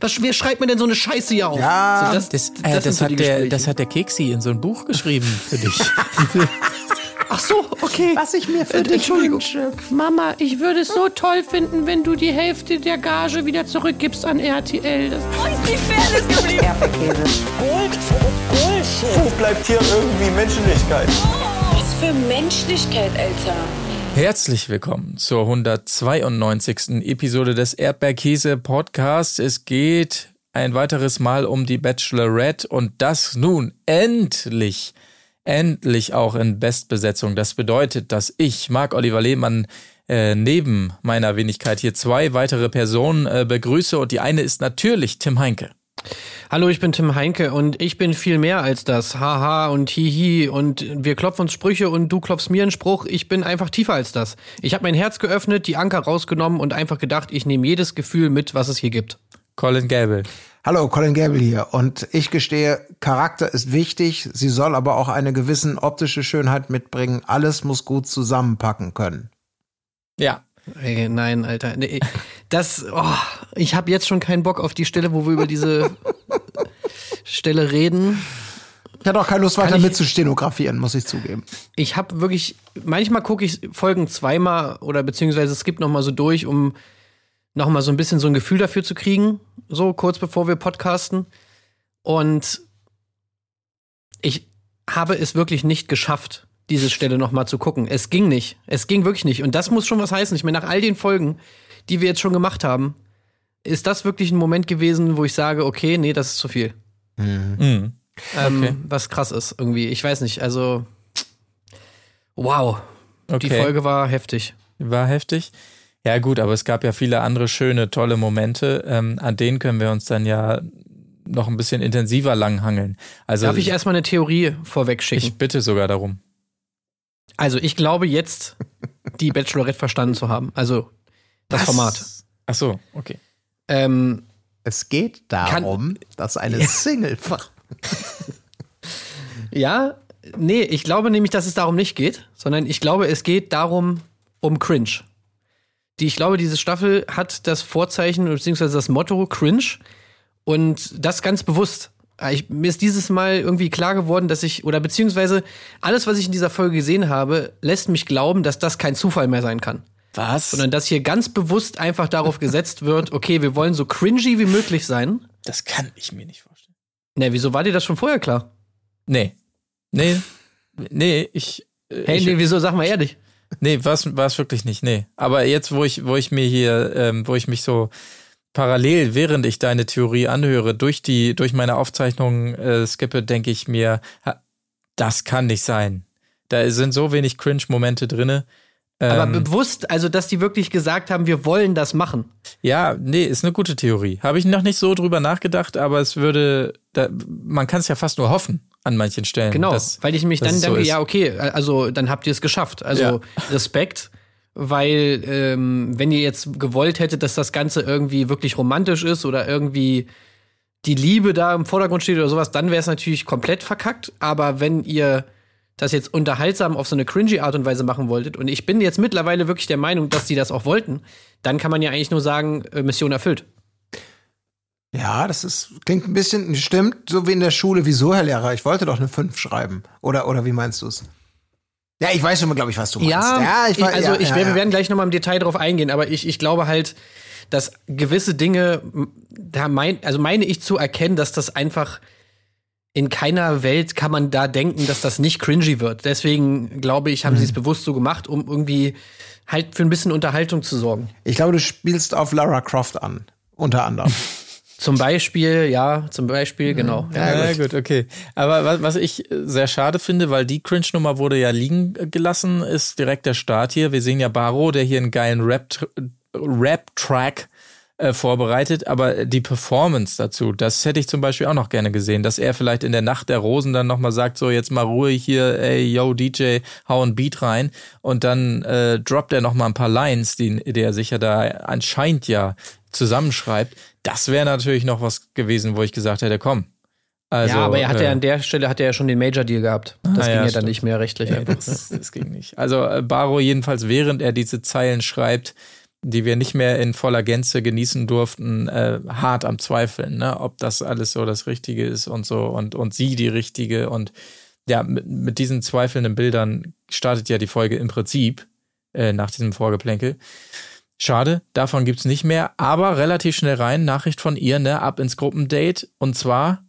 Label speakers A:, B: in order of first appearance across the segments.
A: Was, wer schreibt mir denn so eine Scheiße hier auf?
B: Ja,
A: so, das,
C: Das, äh,
A: das so die
C: hat der, das hat der Keksi in so ein Buch geschrieben für dich.
A: Ach so, okay.
B: Was ich mir für
A: Äh,
B: dich
A: Entschuldigung.
B: wünsche.
D: Mama, ich würde es so toll finden, wenn du die Hälfte der Gage wieder zurückgibst an RTL. Das
E: Wo bleibt hier irgendwie Menschlichkeit?
F: Was für Menschlichkeit, Alter.
C: Herzlich willkommen zur 192. Episode des Erdbeerkäse Podcasts. Es geht ein weiteres Mal um die Bachelorette und das nun endlich, endlich auch in Bestbesetzung. Das bedeutet, dass ich, Marc Oliver Lehmann, äh, neben meiner Wenigkeit hier zwei weitere Personen äh, begrüße und die eine ist natürlich Tim Heinke.
A: Hallo, ich bin Tim Heinke und ich bin viel mehr als das. Haha und hihi und wir klopfen uns Sprüche und du klopfst mir einen Spruch. Ich bin einfach tiefer als das. Ich habe mein Herz geöffnet, die Anker rausgenommen und einfach gedacht, ich nehme jedes Gefühl mit, was es hier gibt.
C: Colin Gable.
B: Hallo, Colin Gable hier. Und ich gestehe, Charakter ist wichtig, sie soll aber auch eine gewissen optische Schönheit mitbringen. Alles muss gut zusammenpacken können.
C: Ja,
A: Ey, nein, Alter. Nee, das, oh, ich habe jetzt schon keinen Bock auf die Stelle, wo wir über diese Stelle reden.
B: Ich hatte auch keine Lust, weiter mitzustenografieren, muss ich zugeben.
A: Ich habe wirklich, manchmal gucke ich Folgen zweimal oder beziehungsweise es gibt noch mal so durch, um noch mal so ein bisschen so ein Gefühl dafür zu kriegen, so kurz bevor wir podcasten. Und ich habe es wirklich nicht geschafft, diese Stelle noch mal zu gucken. Es ging nicht. Es ging wirklich nicht. Und das muss schon was heißen. Ich meine, nach all den Folgen, die wir jetzt schon gemacht haben, ist das wirklich ein Moment gewesen, wo ich sage, okay, nee, das ist zu viel.
C: mhm.
A: Ähm,
C: Okay.
A: Was krass ist irgendwie. Ich weiß nicht, also wow. Die
C: Okay.
A: Folge war heftig.
C: War heftig. Ja, gut, aber es gab ja viele andere schöne, tolle Momente. Ähm, an denen können wir uns dann ja noch ein bisschen intensiver langhangeln. Also
A: Darf ich erstmal eine Theorie vorweg schicken?
C: ich bitte sogar darum.
A: also ich glaube jetzt, die Bachelorette verstanden zu haben. Also das Format.
C: Ach so, okay.
A: Ähm,
B: Es geht darum, dass eine Single.
A: ja, nee, ich glaube nämlich, dass es darum nicht geht, sondern ich glaube, es geht darum, um Cringe. Die, ich glaube, diese Staffel hat das Vorzeichen beziehungsweise das Motto Cringe und das ganz bewusst. Ich, mir ist dieses Mal irgendwie klar geworden, dass ich, oder beziehungsweise alles, was ich in dieser Folge gesehen habe, lässt mich glauben, dass das kein Zufall mehr sein kann.
C: Was?
A: Sondern dass hier ganz bewusst einfach darauf gesetzt wird, okay, wir wollen so cringy wie möglich sein.
C: Das kann ich mir nicht vorstellen.
A: Ne, wieso war dir das schon vorher klar?
C: Nee. Nee. Nee, ich. äh,
A: Hey,
C: ich,
A: nee, wieso, sag mal ehrlich.
C: Nee, war es wirklich nicht. Nee. Aber jetzt, wo ich, wo ich mir hier, ähm, wo ich mich so parallel, während ich deine Theorie anhöre, durch die, durch meine Aufzeichnungen äh, skippe, denke ich mir, das kann nicht sein. Da sind so wenig Cringe-Momente drinne.
A: Aber
C: Ähm,
A: bewusst, also, dass die wirklich gesagt haben, wir wollen das machen.
C: ja, nee, ist eine gute Theorie. Habe ich noch nicht so drüber nachgedacht, aber es würde, da, man kann es ja fast nur hoffen an manchen Stellen.
A: Genau,
C: dass-
A: weil ich mich dann
C: so
A: denke,
C: ist.
A: ja, okay, also dann habt ihr es geschafft. Also
C: Ja.
A: Respekt, weil ähm, wenn ihr jetzt gewollt hättet, dass das Ganze irgendwie wirklich romantisch ist oder irgendwie die Liebe da im Vordergrund steht oder sowas, dann wäre es natürlich komplett verkackt. Aber wenn ihr das jetzt unterhaltsam auf so eine cringy Art und Weise machen wolltet, und ich bin jetzt mittlerweile wirklich der Meinung, dass die das auch wollten, dann kann man ja eigentlich nur sagen, äh, Mission erfüllt.
B: Ja, das ist, klingt ein bisschen, stimmt, so wie in der Schule. Wieso, Herr Lehrer? Ich wollte doch eine 5 schreiben. Oder, oder wie meinst du es? Ja, ich weiß schon, glaube ich, was du meinst.
A: Ja,
B: ich
A: ich,
B: weiß,
A: also
B: ja,
A: ich
B: ja,
A: werde,
B: ja.
A: wir werden gleich nochmal im Detail drauf eingehen, aber ich, ich glaube halt, dass gewisse Dinge, da mein, also meine ich zu erkennen, dass das einfach in keiner Welt kann man da denken, dass das nicht cringy wird. Deswegen glaube ich, haben
B: Mhm.
A: sie es bewusst so gemacht, um irgendwie halt für ein bisschen Unterhaltung zu sorgen.
B: Ich glaube, du spielst auf Lara Croft an. Unter anderem.
A: Zum Beispiel, ja, zum Beispiel, genau. Ja.
C: Ja, gut. okay. Aber was, was ich äh, sehr schade finde, weil die Cringe-Nummer wurde ja liegen äh, gelassen, ist direkt der Start hier. Wir sehen ja Baro, der hier einen geilen Rap- Rap-Track äh, vorbereitet, aber die Performance dazu, das hätte ich zum Beispiel auch noch gerne gesehen, dass er vielleicht in der Nacht der Rosen dann nochmal sagt, so jetzt mal Ruhe hier, ey, yo, DJ, hau ein Beat rein und dann äh, droppt er nochmal ein paar Lines, die, die er sich ja da anscheinend ja zusammenschreibt. Das wäre natürlich noch was gewesen, wo ich gesagt hätte, komm. Also,
A: ja, aber er hatte
C: äh,
A: ja an der Stelle hat er ja schon den Major Deal gehabt. Das
C: Ah,
A: ging
C: ja,
A: ja, dann nicht mehr rechtlich einfach.
C: das, das ging nicht. Also äh, Baro jedenfalls, während er diese Zeilen schreibt, die wir nicht mehr in voller Gänze genießen durften, äh, hart am Zweifeln, ne? ob das alles so das Richtige ist und so und, und sie die Richtige. Und ja, mit, mit diesen zweifelnden Bildern startet ja die Folge im Prinzip äh, nach diesem Vorgeplänkel. Schade, davon gibt's nicht mehr, aber relativ schnell rein, Nachricht von ihr, ne, ab ins Gruppendate. Und zwar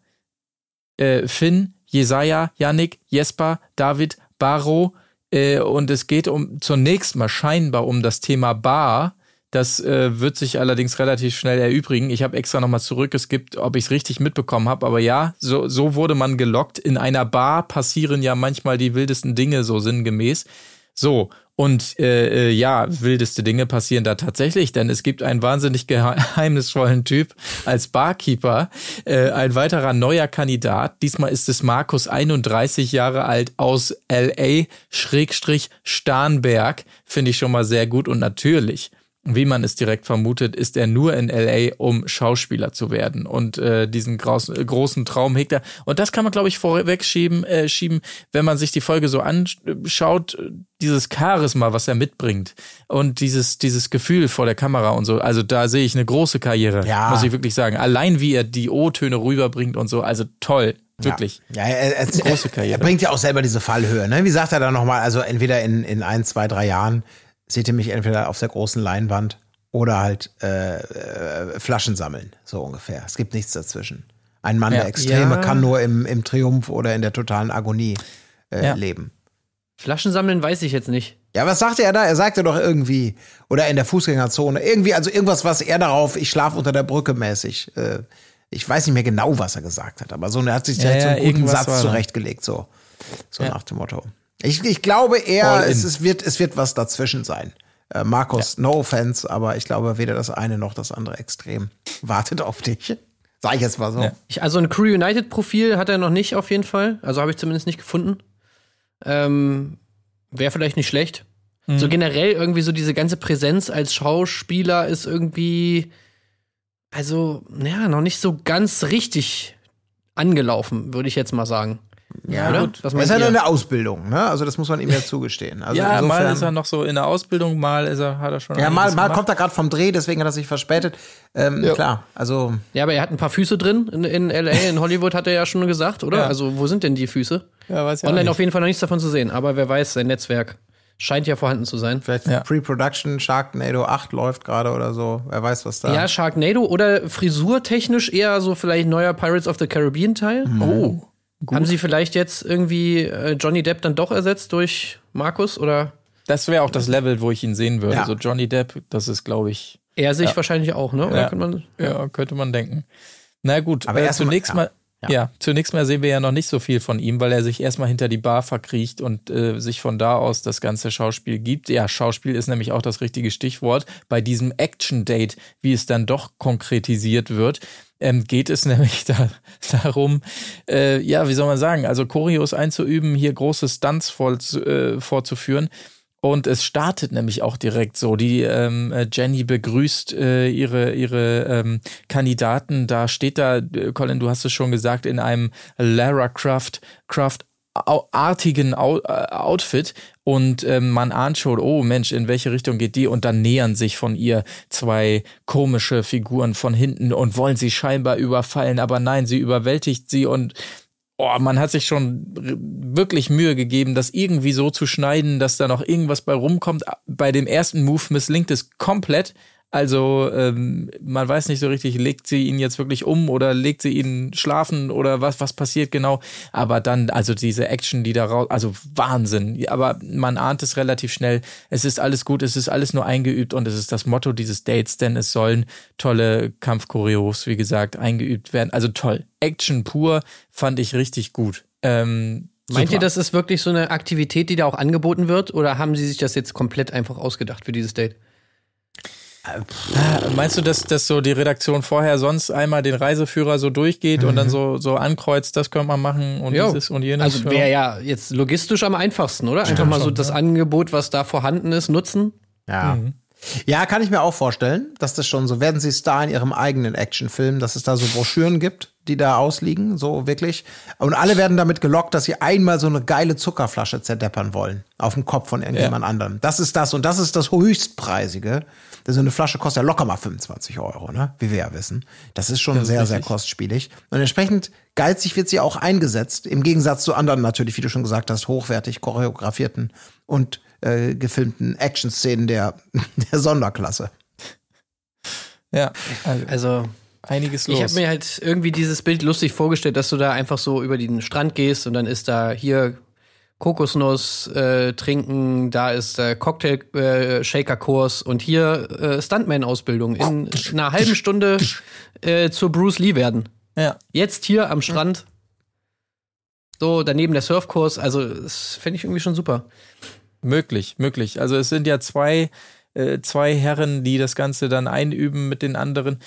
C: äh, Finn, Jesaja, Yannick, Jesper, David, Baro. Äh, und es geht um zunächst mal scheinbar um das Thema Bar. Das äh, wird sich allerdings relativ schnell erübrigen. Ich habe extra nochmal zurückgeskippt, ob ich es richtig mitbekommen habe. Aber ja, so, so wurde man gelockt. In einer Bar passieren ja manchmal die wildesten Dinge, so sinngemäß. So, und äh, äh, ja, wildeste Dinge passieren da tatsächlich, denn es gibt einen wahnsinnig geheimnisvollen Typ als Barkeeper, äh, ein weiterer neuer Kandidat. Diesmal ist es Markus, 31 Jahre alt, aus LA, Schrägstrich Starnberg. Finde ich schon mal sehr gut und natürlich wie man es direkt vermutet, ist er nur in LA, um Schauspieler zu werden. Und äh, diesen äh, großen Traum hegt er. Und das kann man, glaube ich, vorwegschieben, äh, schieben, wenn man sich die Folge so anschaut, dieses Charisma, was er mitbringt und dieses, dieses Gefühl vor der Kamera und so. Also da sehe ich eine große Karriere, ja. muss ich wirklich sagen. Allein wie er die O-Töne rüberbringt und so, also toll. Wirklich.
B: Ja, ja er, er, große Karriere. Er bringt ja auch selber diese Fallhöhe. Ne? Wie sagt er da nochmal? Also entweder in, in ein, zwei, drei Jahren seht ihr mich entweder auf der großen Leinwand oder halt äh, äh, Flaschen sammeln, so ungefähr. Es gibt nichts dazwischen. Ein Mann ja, der Extreme ja. kann nur im, im Triumph oder in der totalen Agonie äh, ja. leben.
A: Flaschen sammeln weiß ich jetzt nicht.
B: Ja, was sagte er da? Er sagte doch irgendwie, oder in der Fußgängerzone, irgendwie, also irgendwas, was er darauf, ich schlafe unter der Brücke mäßig. Äh, ich weiß nicht mehr genau, was er gesagt hat, aber so, er hat sich ja, so einen guten Satz zurechtgelegt, so, so nach dem Motto. Ich, ich glaube eher, es, es, wird, es wird was dazwischen sein. Äh, Markus, ja. no offense, aber ich glaube, weder das eine noch das andere Extrem wartet auf dich. Sag ich jetzt mal so. Ja.
A: Ich, also ein Crew United Profil hat er noch nicht auf jeden Fall. Also habe ich zumindest nicht gefunden. Ähm, Wäre vielleicht nicht schlecht. Mhm. So generell irgendwie so diese ganze Präsenz als Schauspieler ist irgendwie, also, ja, noch nicht so ganz richtig angelaufen, würde ich jetzt mal sagen.
B: Ja, oder? gut. Das er ist ja noch in der Ausbildung, ne? Also das muss man ihm ja zugestehen. Also
C: ja, insofern, mal ist er noch so in der Ausbildung, mal ist er, hat er schon.
B: Ja, mal, mal kommt er gerade vom Dreh, deswegen hat er sich verspätet. Ähm, ja. Klar, also.
A: Ja, aber er hat ein paar Füße drin in, in LA, in Hollywood hat er ja schon gesagt, oder? Ja. Also wo sind denn die Füße? Ja, weiß ich Online auf jeden Fall noch nichts davon zu sehen, aber wer weiß, sein Netzwerk scheint ja vorhanden zu sein.
B: Vielleicht ja. Pre-Production Sharknado 8 läuft gerade oder so. Wer weiß, was da.
A: Ja, Sharknado oder frisurtechnisch eher so vielleicht neuer Pirates of the Caribbean Teil.
C: Mhm. Oh.
A: Gut. Haben sie vielleicht jetzt irgendwie äh, Johnny Depp dann doch ersetzt durch Markus oder?
C: Das wäre auch das Level, wo ich ihn sehen würde. Ja. So Johnny Depp, das ist, glaube ich.
A: Er sich ja. wahrscheinlich auch, ne?
C: Ja. Könnte man, ja. könnte man denken. Na gut, aber äh, zunächst mal, ja. ja. zunächst mal sehen wir ja noch nicht so viel von ihm, weil er sich erstmal hinter die Bar verkriecht und äh, sich von da aus das ganze Schauspiel gibt. Ja, Schauspiel ist nämlich auch das richtige Stichwort. Bei diesem Action-Date, wie es dann doch konkretisiert wird, ähm, geht es nämlich da, darum, äh, ja, wie soll man sagen, also Choreos einzuüben, hier große Stunts voll, äh, vorzuführen. Und es startet nämlich auch direkt so. Die ähm, äh, Jenny begrüßt äh, ihre ihre ähm, Kandidaten. Da steht da, äh, Colin, du hast es schon gesagt, in einem Lara Croft Croft artigen Outfit und ähm, man ahnt schon, oh Mensch, in welche Richtung geht die? Und dann nähern sich von ihr zwei komische Figuren von hinten und wollen sie scheinbar überfallen, aber nein, sie überwältigt sie und oh, man hat sich schon wirklich Mühe gegeben, das irgendwie so zu schneiden, dass da noch irgendwas bei rumkommt. Bei dem ersten Move misslingt es komplett. Also ähm, man weiß nicht so richtig, legt sie ihn jetzt wirklich um oder legt sie ihn schlafen oder was, was passiert genau. Aber dann, also diese Action, die da raus, also Wahnsinn. Aber man ahnt es relativ schnell. Es ist alles gut, es ist alles nur eingeübt und es ist das Motto dieses Dates, denn es sollen tolle Kampfchoreos, wie gesagt, eingeübt werden. Also toll. Action pur fand ich richtig gut. Ähm,
A: Meint Super. ihr, das ist wirklich so eine Aktivität, die da auch angeboten wird? Oder haben sie sich das jetzt komplett einfach ausgedacht für dieses Date?
C: Äh, meinst du, dass, dass so die Redaktion vorher sonst einmal den Reiseführer so durchgeht mhm. und dann mhm. so, so ankreuzt, das könnte man machen und jo. dieses und jenes?
A: Also wäre ja jetzt logistisch am einfachsten, oder? Einfach mal so schon, das ja. Angebot, was da vorhanden ist, nutzen.
B: Ja. Mhm. Ja, kann ich mir auch vorstellen, dass das schon so, werden sie Star in ihrem eigenen Actionfilm, dass es da so Broschüren gibt, die da ausliegen, so wirklich. Und alle werden damit gelockt, dass sie einmal so eine geile Zuckerflasche zerdeppern wollen. Auf dem Kopf von irgendjemand ja. anderem. Das ist das und das ist das höchstpreisige. So eine Flasche kostet ja locker mal 25 Euro, ne? Wie wir ja wissen. Das ist schon das sehr, sehr kostspielig. Und entsprechend geizig wird sie auch eingesetzt. Im Gegensatz zu anderen natürlich, wie du schon gesagt hast, hochwertig choreografierten und äh, gefilmten Action-Szenen der, der Sonderklasse.
A: Ja, also, also einiges los. Ich habe mir halt irgendwie dieses Bild lustig vorgestellt, dass du da einfach so über den Strand gehst und dann ist da hier Kokosnuss äh, trinken, da ist der Cocktail-Shaker-Kurs äh, und hier äh, Stuntman-Ausbildung in einer halben Stunde äh, zu Bruce Lee werden. Ja. Jetzt hier am Strand. So, daneben der Surfkurs. Also, das fände ich irgendwie schon super.
C: Möglich, möglich. Also, es sind ja zwei, äh, zwei Herren, die das Ganze dann einüben mit den anderen.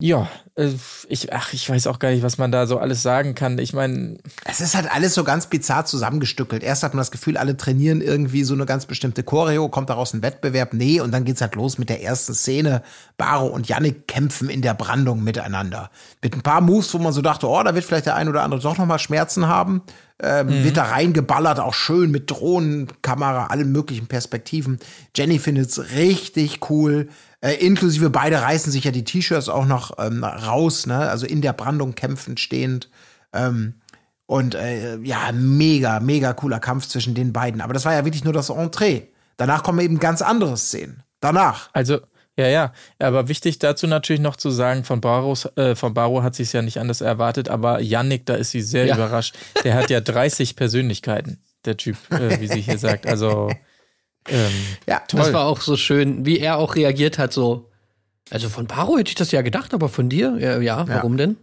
C: Ja, äh, ich, ach, ich weiß auch gar nicht, was man da so alles sagen kann. Ich meine.
B: Es ist halt alles so ganz bizarr zusammengestückelt. Erst hat man das Gefühl, alle trainieren irgendwie so eine ganz bestimmte Choreo, kommt daraus ein Wettbewerb. Nee, und dann geht's halt los mit der ersten Szene. Baro und Yannick kämpfen in der Brandung miteinander. Mit ein paar Moves, wo man so dachte, oh, da wird vielleicht der ein oder andere doch nochmal Schmerzen haben. Ähm, mhm. Wird da reingeballert, auch schön mit Drohnenkamera, allen möglichen Perspektiven. Jenny findet's richtig cool. Äh, inklusive beide reißen sich ja die T-Shirts auch noch ähm, raus, ne? Also in der Brandung kämpfend stehend. Ähm, und äh, ja, mega, mega cooler Kampf zwischen den beiden. Aber das war ja wirklich nur das Entree. Danach kommen eben ganz andere Szenen. Danach.
C: Also, ja, ja. Aber wichtig dazu natürlich noch zu sagen, von, Baros, äh, von Baro hat sie es ja nicht anders erwartet, aber Yannick, da ist sie sehr ja. überrascht. Der hat ja 30 Persönlichkeiten, der Typ, äh, wie sie hier sagt. Also
A: ähm, ja, toll. das war auch so schön, wie er auch reagiert hat, so. Also von Baro hätte ich das ja gedacht, aber von dir? Ja, ja warum ja. denn?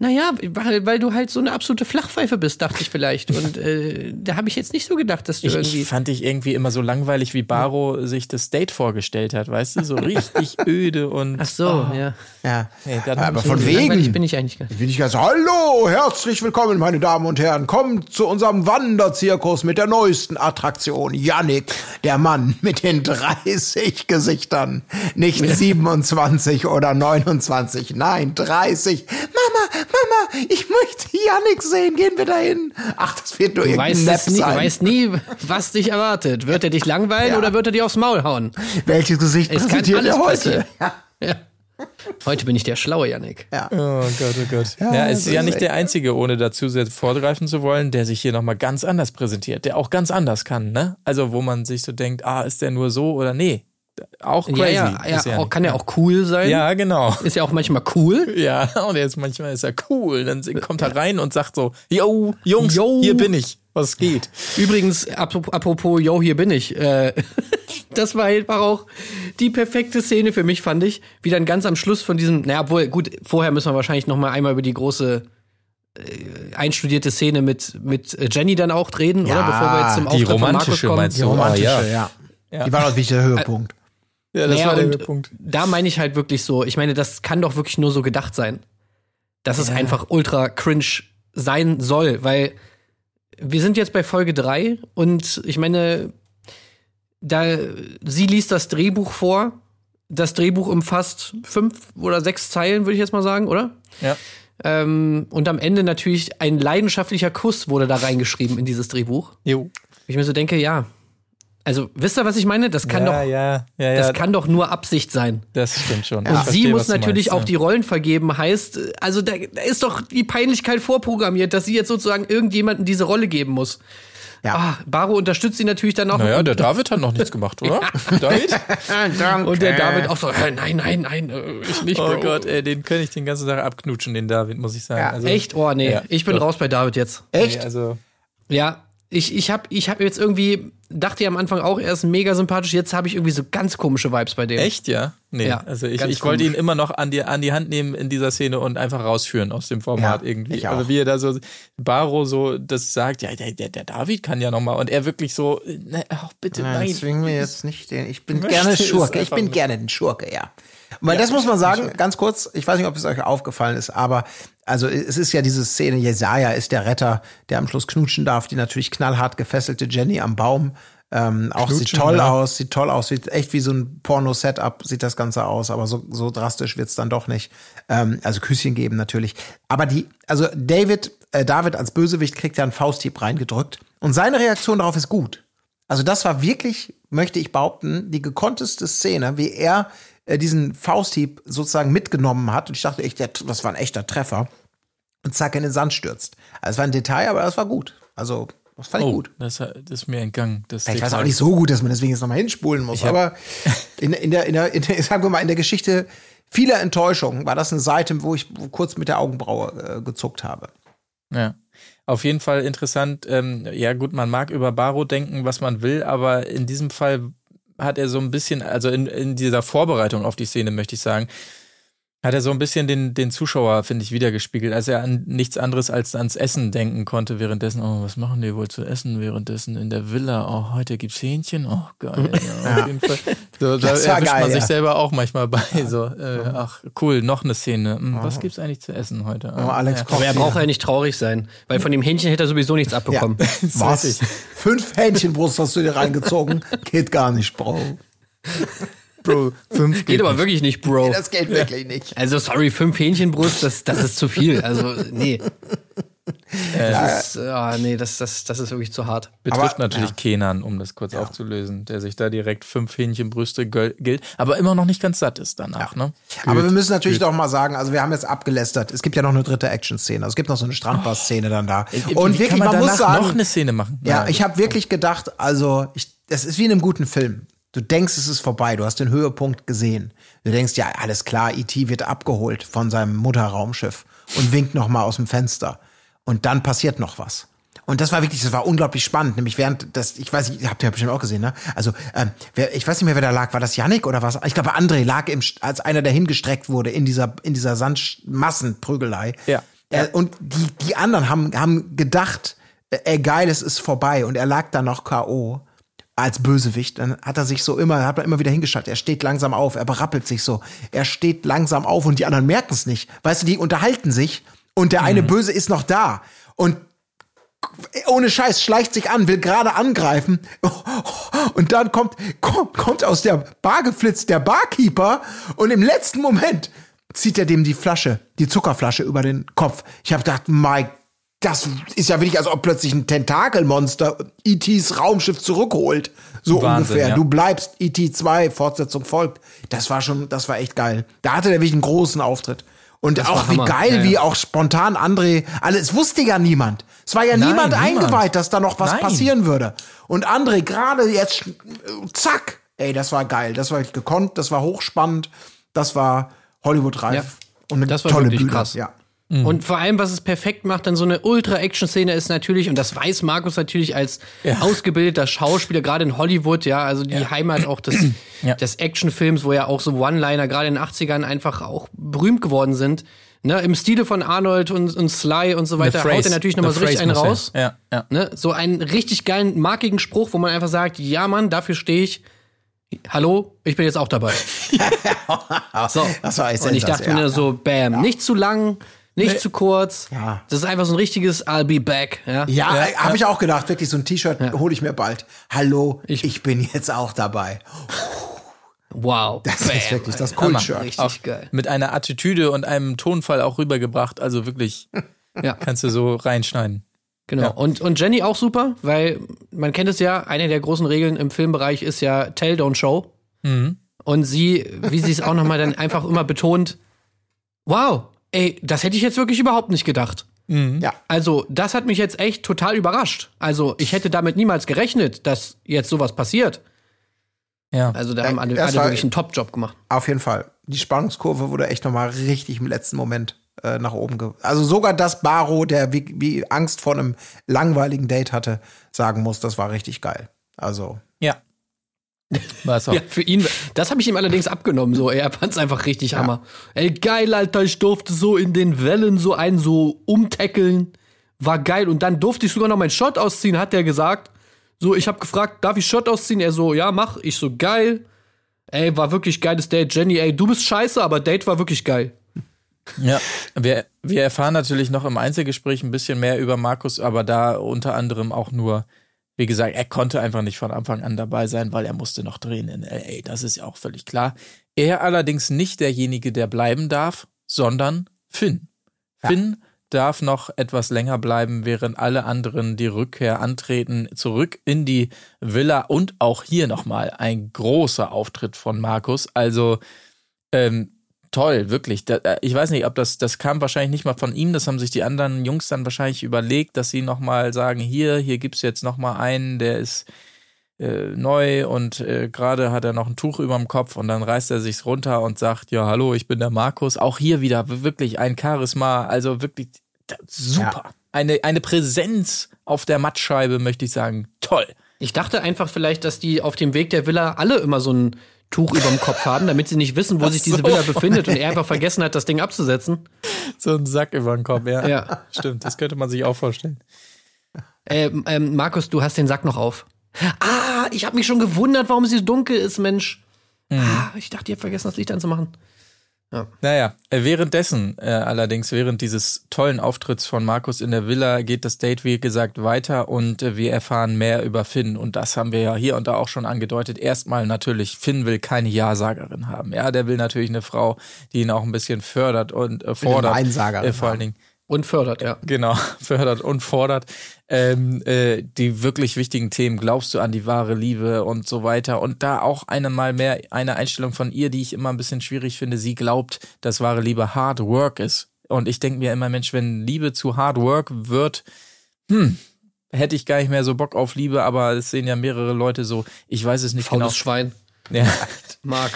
A: Naja, weil, weil du halt so eine absolute Flachpfeife bist, dachte ich vielleicht. Und äh, da habe ich jetzt nicht so gedacht, dass du
C: ich,
A: irgendwie.
C: Ich fand dich irgendwie immer so langweilig, wie Baro sich das Date vorgestellt hat, weißt du? So richtig öde und.
A: Ach so, oh. ja.
B: Ja. Hey, aber von wegen.
A: bin ich eigentlich gar
B: nicht. Bin ich ganz, hallo, herzlich willkommen, meine Damen und Herren. Kommt zu unserem Wanderzirkus mit der neuesten Attraktion. Yannick, der Mann mit den 30 Gesichtern. Nicht ja. 27. 20 oder 29, nein, 30. Mama, Mama, ich möchte Yannick sehen, gehen wir dahin. Ach, das wird nur du
A: irgendein weißt nie, sein. Du weißt nie, was dich erwartet. Wird er dich langweilen ja. oder wird er dir aufs Maul hauen?
B: Welches Gesicht es präsentiert er heute? Ja.
A: ja. Heute bin ich der schlaue Yannick.
C: Ja. Oh Gott, oh Gott. Ja, ja ist ja nicht der Einzige, ohne dazu sehr vorgreifen zu wollen, der sich hier nochmal ganz anders präsentiert, der auch ganz anders kann, ne? Also, wo man sich so denkt, ah, ist der nur so oder nee, auch crazy.
A: Ja, ja, ja, ja auch, kann ja auch cool sein.
C: Ja, genau.
A: Ist ja auch manchmal cool.
C: Ja, und jetzt manchmal ist er cool. Dann kommt er rein und sagt so, yo, Jungs, yo. hier bin ich. Was geht?
A: Übrigens, apropos, yo, hier bin ich. Äh, das war einfach auch die perfekte Szene für mich, fand ich. Wie dann ganz am Schluss von diesem, naja, obwohl, gut, vorher müssen wir wahrscheinlich noch mal einmal über die große äh, einstudierte Szene mit, mit Jenny dann auch reden, ja, oder? Bevor wir jetzt zum
C: Auftritt von Markus kommen.
B: Die romantische, ja. ja. ja. Die war natürlich der Höhepunkt.
A: Ja, das naja, war der Punkt. Da meine ich halt wirklich so, ich meine, das kann doch wirklich nur so gedacht sein. Dass ja. es einfach ultra cringe sein soll, weil wir sind jetzt bei Folge 3 und ich meine, da sie liest das Drehbuch vor. Das Drehbuch umfasst fünf oder sechs Zeilen, würde ich jetzt mal sagen, oder?
C: Ja.
A: Ähm, und am Ende natürlich ein leidenschaftlicher Kuss wurde da reingeschrieben in dieses Drehbuch.
C: Jo.
A: Ich mir so denke, ja, also, wisst ihr, was ich meine? Das kann
C: ja,
A: doch,
C: ja, ja,
A: das kann doch nur Absicht sein.
C: Das stimmt schon.
A: Und sie muss natürlich meinst, auch die Rollen vergeben, heißt, also da, da, ist doch die Peinlichkeit vorprogrammiert, dass sie jetzt sozusagen irgendjemanden diese Rolle geben muss. Ja. Ah, Baro unterstützt sie natürlich dann auch.
C: Naja, der David hat noch nichts gemacht, oder? David?
A: Danke. Und der David auch so, äh, nein, nein, nein, äh, ich nicht.
C: Oh Bro. Gott, ey, den kann ich den ganzen Tag abknutschen, den David, muss ich sagen. Ja.
A: Also, Echt? Oh, nee, ich bin doch. raus bei David jetzt.
B: Echt?
C: Nee, also.
A: Ja, ich, ich habe ich hab jetzt irgendwie, dachte ja am Anfang auch, er ist mega sympathisch. Jetzt habe ich irgendwie so ganz komische Vibes bei dem.
C: Echt, ja? Nee, ja, also ich, ich wollte ihn immer noch an die, an die Hand nehmen in dieser Szene und einfach rausführen aus dem Format ja, irgendwie. Aber wie er da so, Baro so das sagt, ja, der, der, der David kann ja noch mal und er wirklich so, ne, ach, bitte, nein.
B: nein. Zwingen wir jetzt nicht den, ich bin gerne Schurke, ich bin gerne den Schurke, ja. Weil ja, das muss man sagen, ganz kurz, ich weiß nicht, ob es euch aufgefallen ist, aber also es ist ja diese Szene, Jesaja ist der Retter, der am Schluss knutschen darf, die natürlich knallhart gefesselte Jenny am Baum Ähm, auch
C: Knutschen,
B: sieht toll
C: ja.
B: aus, sieht toll aus, sieht echt wie so ein Porno-Setup sieht das Ganze aus, aber so, so drastisch wird's dann doch nicht. Ähm, also Küsschen geben natürlich. Aber die, also David, äh, David als Bösewicht kriegt ja einen Fausthieb reingedrückt und seine Reaktion darauf ist gut. Also das war wirklich, möchte ich behaupten, die gekonnteste Szene, wie er äh, diesen Fausthieb sozusagen mitgenommen hat. Und ich dachte echt, das war ein echter Treffer. Und zack in den Sand stürzt. Also es war ein Detail, aber das war gut. Also das fand ich
C: Oh,
B: gut.
C: das, ist mir entgangen. Das
B: Ich weiß
C: Detail.
B: auch nicht so gut, dass man deswegen jetzt nochmal hinspulen muss. aber in, in, der, in, der, in der, sagen wir mal, in der Geschichte vieler Enttäuschungen war das eine Seite, wo ich kurz mit der Augenbraue äh, gezuckt habe.
C: Ja. Auf jeden Fall interessant. Ähm, ja, gut, man mag über Baro denken, was man will, aber in diesem Fall hat er so ein bisschen, also in, in dieser Vorbereitung auf die Szene, möchte ich sagen, hat er so ein bisschen den, den Zuschauer, finde ich, wiedergespiegelt, als er an nichts anderes als ans Essen denken konnte währenddessen. Oh, was machen die wohl zu essen währenddessen in der Villa? Oh, heute gibt's Hähnchen. Oh, geil. Ja, auf jeden Fall. So, da erwischt
B: geil,
C: man sich
B: ja.
C: selber auch manchmal bei. So, äh, ach, cool, noch eine Szene. Hm, was gibt's eigentlich zu essen heute?
B: Oh, Alex
C: ja.
A: Aber er braucht ja nicht traurig sein, weil von dem Hähnchen hätte er sowieso nichts abbekommen.
B: Was? Fünf Hähnchenbrust hast du dir reingezogen? Geht gar nicht, Bro.
C: Bro, fünf
A: Geht aber wirklich nicht, Bro.
B: Das geht wirklich nicht.
A: Also sorry, fünf Hähnchenbrust, das, das ist zu viel. Also nee. Das ist, ah, nee, das, das, das ist wirklich zu hart.
C: Betrifft
B: Aber-
C: natürlich
B: ja.
C: Kenan, um das kurz aufzulösen, der sich da direkt fünf Hähnchenbrüste gilt, aber immer noch nicht ganz satt ist danach, ne?
B: Aber wir müssen natürlich doch mal sagen, also wir haben jetzt abgelästert. Es gibt ja noch eine dritte Action-Szene. Also es gibt noch so eine Strandbar-Szene dann da. Und
C: Wie
B: wirklich,
C: kann man,
B: man muss sagen,
C: noch eine Szene machen?
B: Ja, ich habe wirklich gedacht, also ich, das ist wie in einem guten Film. Du denkst, es ist vorbei, du hast den Höhepunkt gesehen. Du denkst, ja, alles klar, E.T. wird abgeholt von seinem Mutterraumschiff und winkt noch mal aus dem Fenster. Und dann passiert noch was. Und das war wirklich, das war unglaublich spannend. Nämlich während das, ich weiß nicht, habt ihr ja bestimmt auch gesehen, ne? Also, ähm, wer, ich weiß nicht mehr, wer da lag. War das Yannick oder was? Ich glaube, André lag im, als einer, der hingestreckt wurde in dieser, in dieser Sandmassenprügelei.
C: Ja.
B: Äh, und die, die anderen haben, haben gedacht, äh, ey, geil, es ist vorbei. Und er lag dann noch K.O. als Bösewicht. Dann hat er sich so immer, hat er immer wieder hingeschaltet. Er steht langsam auf, er berappelt sich so. Er steht langsam auf und die anderen merken es nicht. Weißt du, die unterhalten sich und der eine Böse ist noch da. Und ohne Scheiß schleicht sich an, will gerade angreifen und dann kommt, kommt, kommt aus der Bar geflitzt der Barkeeper und im letzten Moment zieht er dem die Flasche, die Zuckerflasche über den Kopf. Ich habe gedacht, Mike, das ist ja wirklich, als ob plötzlich ein Tentakelmonster E.T.s Raumschiff zurückholt. So
C: Wahnsinn,
B: ungefähr.
C: ja.
B: Du bleibst E.T. 2, Fortsetzung folgt. Das war schon, das war echt geil. Da hatte der wirklich einen großen Auftritt. Und
A: war
B: auch wie
A: Hammer.
B: geil,
A: Ja,
B: wie
A: ja.
B: auch spontan André, alles wusste ja niemand. Es war ja
C: Nein,
B: niemand
C: niemand.
B: eingeweiht, dass da noch was
C: Nein.
B: passieren würde. Und André gerade jetzt, zack, ey, das war geil. Das war gekonnt, das war hochspannend, das war Hollywood reif. Und eine
A: Das war
B: tolle
A: wirklich
B: Bühne.
A: krass.
B: Ja.
A: Und vor allem, was es perfekt macht, dann so eine Ultra-Action-Szene ist natürlich, und das weiß Markus natürlich als ausgebildeter Schauspieler, gerade in Hollywood, ja, also die Heimat auch des,
C: Ja.
A: des Actionfilms, wo ja auch so One-Liner gerade in den 80ern einfach auch berühmt geworden sind. Ne, Im Stile von Arnold und, und Sly und so weiter haut er natürlich nochmal so richtig einen raus.
C: Ja, ja.
A: Ne? So einen richtig geilen, markigen Spruch, wo man einfach sagt, ja Mann, dafür stehe ich. Hallo, ich bin jetzt auch dabei. so.
B: Das war
A: Und ich dachte mir
B: ja.
A: so, bam, nicht zu lang, nicht zu kurz.
B: Ja.
A: Das ist einfach so ein richtiges I'll be back. Ja,
B: Ja, äh, habe ich auch gedacht, wirklich so ein T-Shirt hole ich mir bald. Hallo, ich,
A: Ich-
B: bin jetzt auch dabei.
A: Wow.
B: Das ist
A: bam.
B: wirklich das
C: Hammer.
B: Kult-Shirt.
A: Richtig
C: Auch
A: geil.
C: mit einer Attitüde und einem Tonfall auch rübergebracht. Also wirklich,
A: Ja.
C: kannst du so reinschneiden.
A: Genau.
C: Ja.
A: Und, und Jenny auch super, weil man kennt es ja, eine der großen Regeln im Filmbereich ist ja Tell, don't show.
C: Mhm.
A: Und sie, wie sie es auch nochmal dann einfach immer betont, wow, ey, das hätte ich jetzt wirklich überhaupt nicht gedacht.
B: Ja.
A: Also, das hat mich jetzt echt total überrascht. Also, ich hätte damit niemals gerechnet, dass jetzt sowas passiert.
C: Ja.
A: Also, da
B: Äh,
A: haben alle,
B: das
A: alle
B: war-
A: wirklich einen Top-Job gemacht.
B: Auf jeden Fall. Die Spannungskurve wurde echt nochmal richtig im letzten Moment äh, nach oben. Ge also sogar das Baro, der wie, wie Angst vor einem langweiligen Date hatte, sagen muss, das war richtig geil. Also,
C: ja. Es auch.
A: Ja, für ihn, das habe ich ihm allerdings abgenommen. So, er fand es einfach richtig Hammer. Ey, geil, Alter, ich durfte so in den Wellen so einen so umtackeln. War geil. Und dann durfte ich sogar noch meinen Shot ausziehen, hat er gesagt. So, ich habe gefragt, darf ich Shot ausziehen? Er so, ja, mach. Ich so, geil. Ey, war wirklich geiles Date. Jenny, ey, du bist scheiße, aber Date war wirklich geil.
C: Ja, wir, wir erfahren natürlich noch im Einzelgespräch ein bisschen mehr über Markus, aber da unter anderem auch nur Wie gesagt, er konnte einfach nicht von Anfang an dabei sein, weil er musste noch drehen in LA. Das ist ja auch völlig klar. Er allerdings nicht derjenige, der bleiben darf, sondern Finn. Ja. Finn darf noch etwas länger bleiben, während alle anderen die Rückkehr antreten, zurück in die Villa und auch hier nochmal ein großer Auftritt von Markus. Also ähm, toll, wirklich. Äh, ich weiß nicht, ob das, das kam wahrscheinlich nicht mal von ihm, das haben sich die anderen Jungs dann wahrscheinlich überlegt, dass sie nochmal sagen, hier, hier gibt es jetzt nochmal einen, der ist äh, neu und äh, gerade hat er noch ein Tuch über dem Kopf und dann reißt er sich's runter und sagt, ja, hallo, ich bin der Markus. Auch hier wieder wirklich ein Charisma, also wirklich super. Ja. Eine, eine Präsenz auf der Mattscheibe, möchte ich sagen. Toll.
A: Ich dachte einfach vielleicht, dass die auf dem Weg der Villa alle immer so ein Tuch über dem Kopf haben, damit sie nicht wissen, wo sich diese Villa befindet und er einfach vergessen hat, das Ding abzusetzen.
C: So ein Sack über den Kopf, ja. ja. Stimmt, das könnte man sich auch vorstellen.
A: Ähm, ähm, Markus, du hast den Sack noch auf. Ah, ich habe mich schon gewundert, warum es so dunkel ist, Mensch. Mhm. Ah, ich dachte, ihr habt vergessen, das Licht anzumachen.
C: Ja. Naja, äh, währenddessen äh, allerdings, während dieses tollen Auftritts von Markus in der Villa, geht das Date, wie gesagt, weiter und äh, wir erfahren mehr über Finn. Und das haben wir ja hier und da auch schon angedeutet. Erstmal natürlich, Finn will keine Ja-Sagerin haben. Ja, der will natürlich eine Frau, die ihn auch ein bisschen fördert und äh, fordert.
B: Einsagerin
C: äh, vor allen Dingen.
A: Und fördert, ja.
C: Genau, fördert und fordert ähm, äh, die wirklich wichtigen Themen. Glaubst du an die wahre Liebe und so weiter? Und da auch einmal mehr eine Einstellung von ihr, die ich immer ein bisschen schwierig finde. Sie glaubt, dass wahre Liebe Hard Work ist. Und ich denke mir immer, Mensch, wenn Liebe zu Hard Work wird, hm, hätte ich gar nicht mehr so Bock auf Liebe, aber es sehen ja mehrere Leute so. Ich weiß es nicht
A: Faules
C: genau.
A: Schwein.
C: Ja.
A: Mark.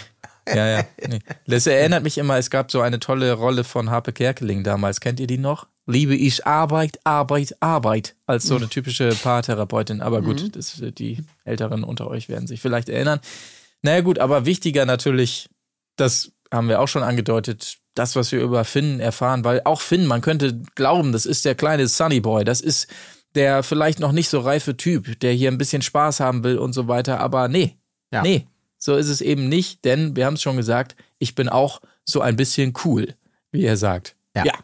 C: Ja, ja. Nee. Das erinnert mich immer, es gab so eine tolle Rolle von Harpe Kerkeling damals. Kennt ihr die noch? Liebe ich Arbeit, Arbeit, Arbeit. Als so eine typische Paartherapeutin. Aber gut, mhm. das, die Älteren unter euch werden sich vielleicht erinnern. Naja, gut, aber wichtiger natürlich, das haben wir auch schon angedeutet, das, was wir über Finn erfahren, weil auch Finn, man könnte glauben, das ist der kleine Sunny Boy, das ist der vielleicht noch nicht so reife Typ, der hier ein bisschen Spaß haben will und so weiter, aber nee, ja. nee, so ist es eben nicht, denn wir haben es schon gesagt, ich bin auch so ein bisschen cool, wie er sagt. Ja. ja.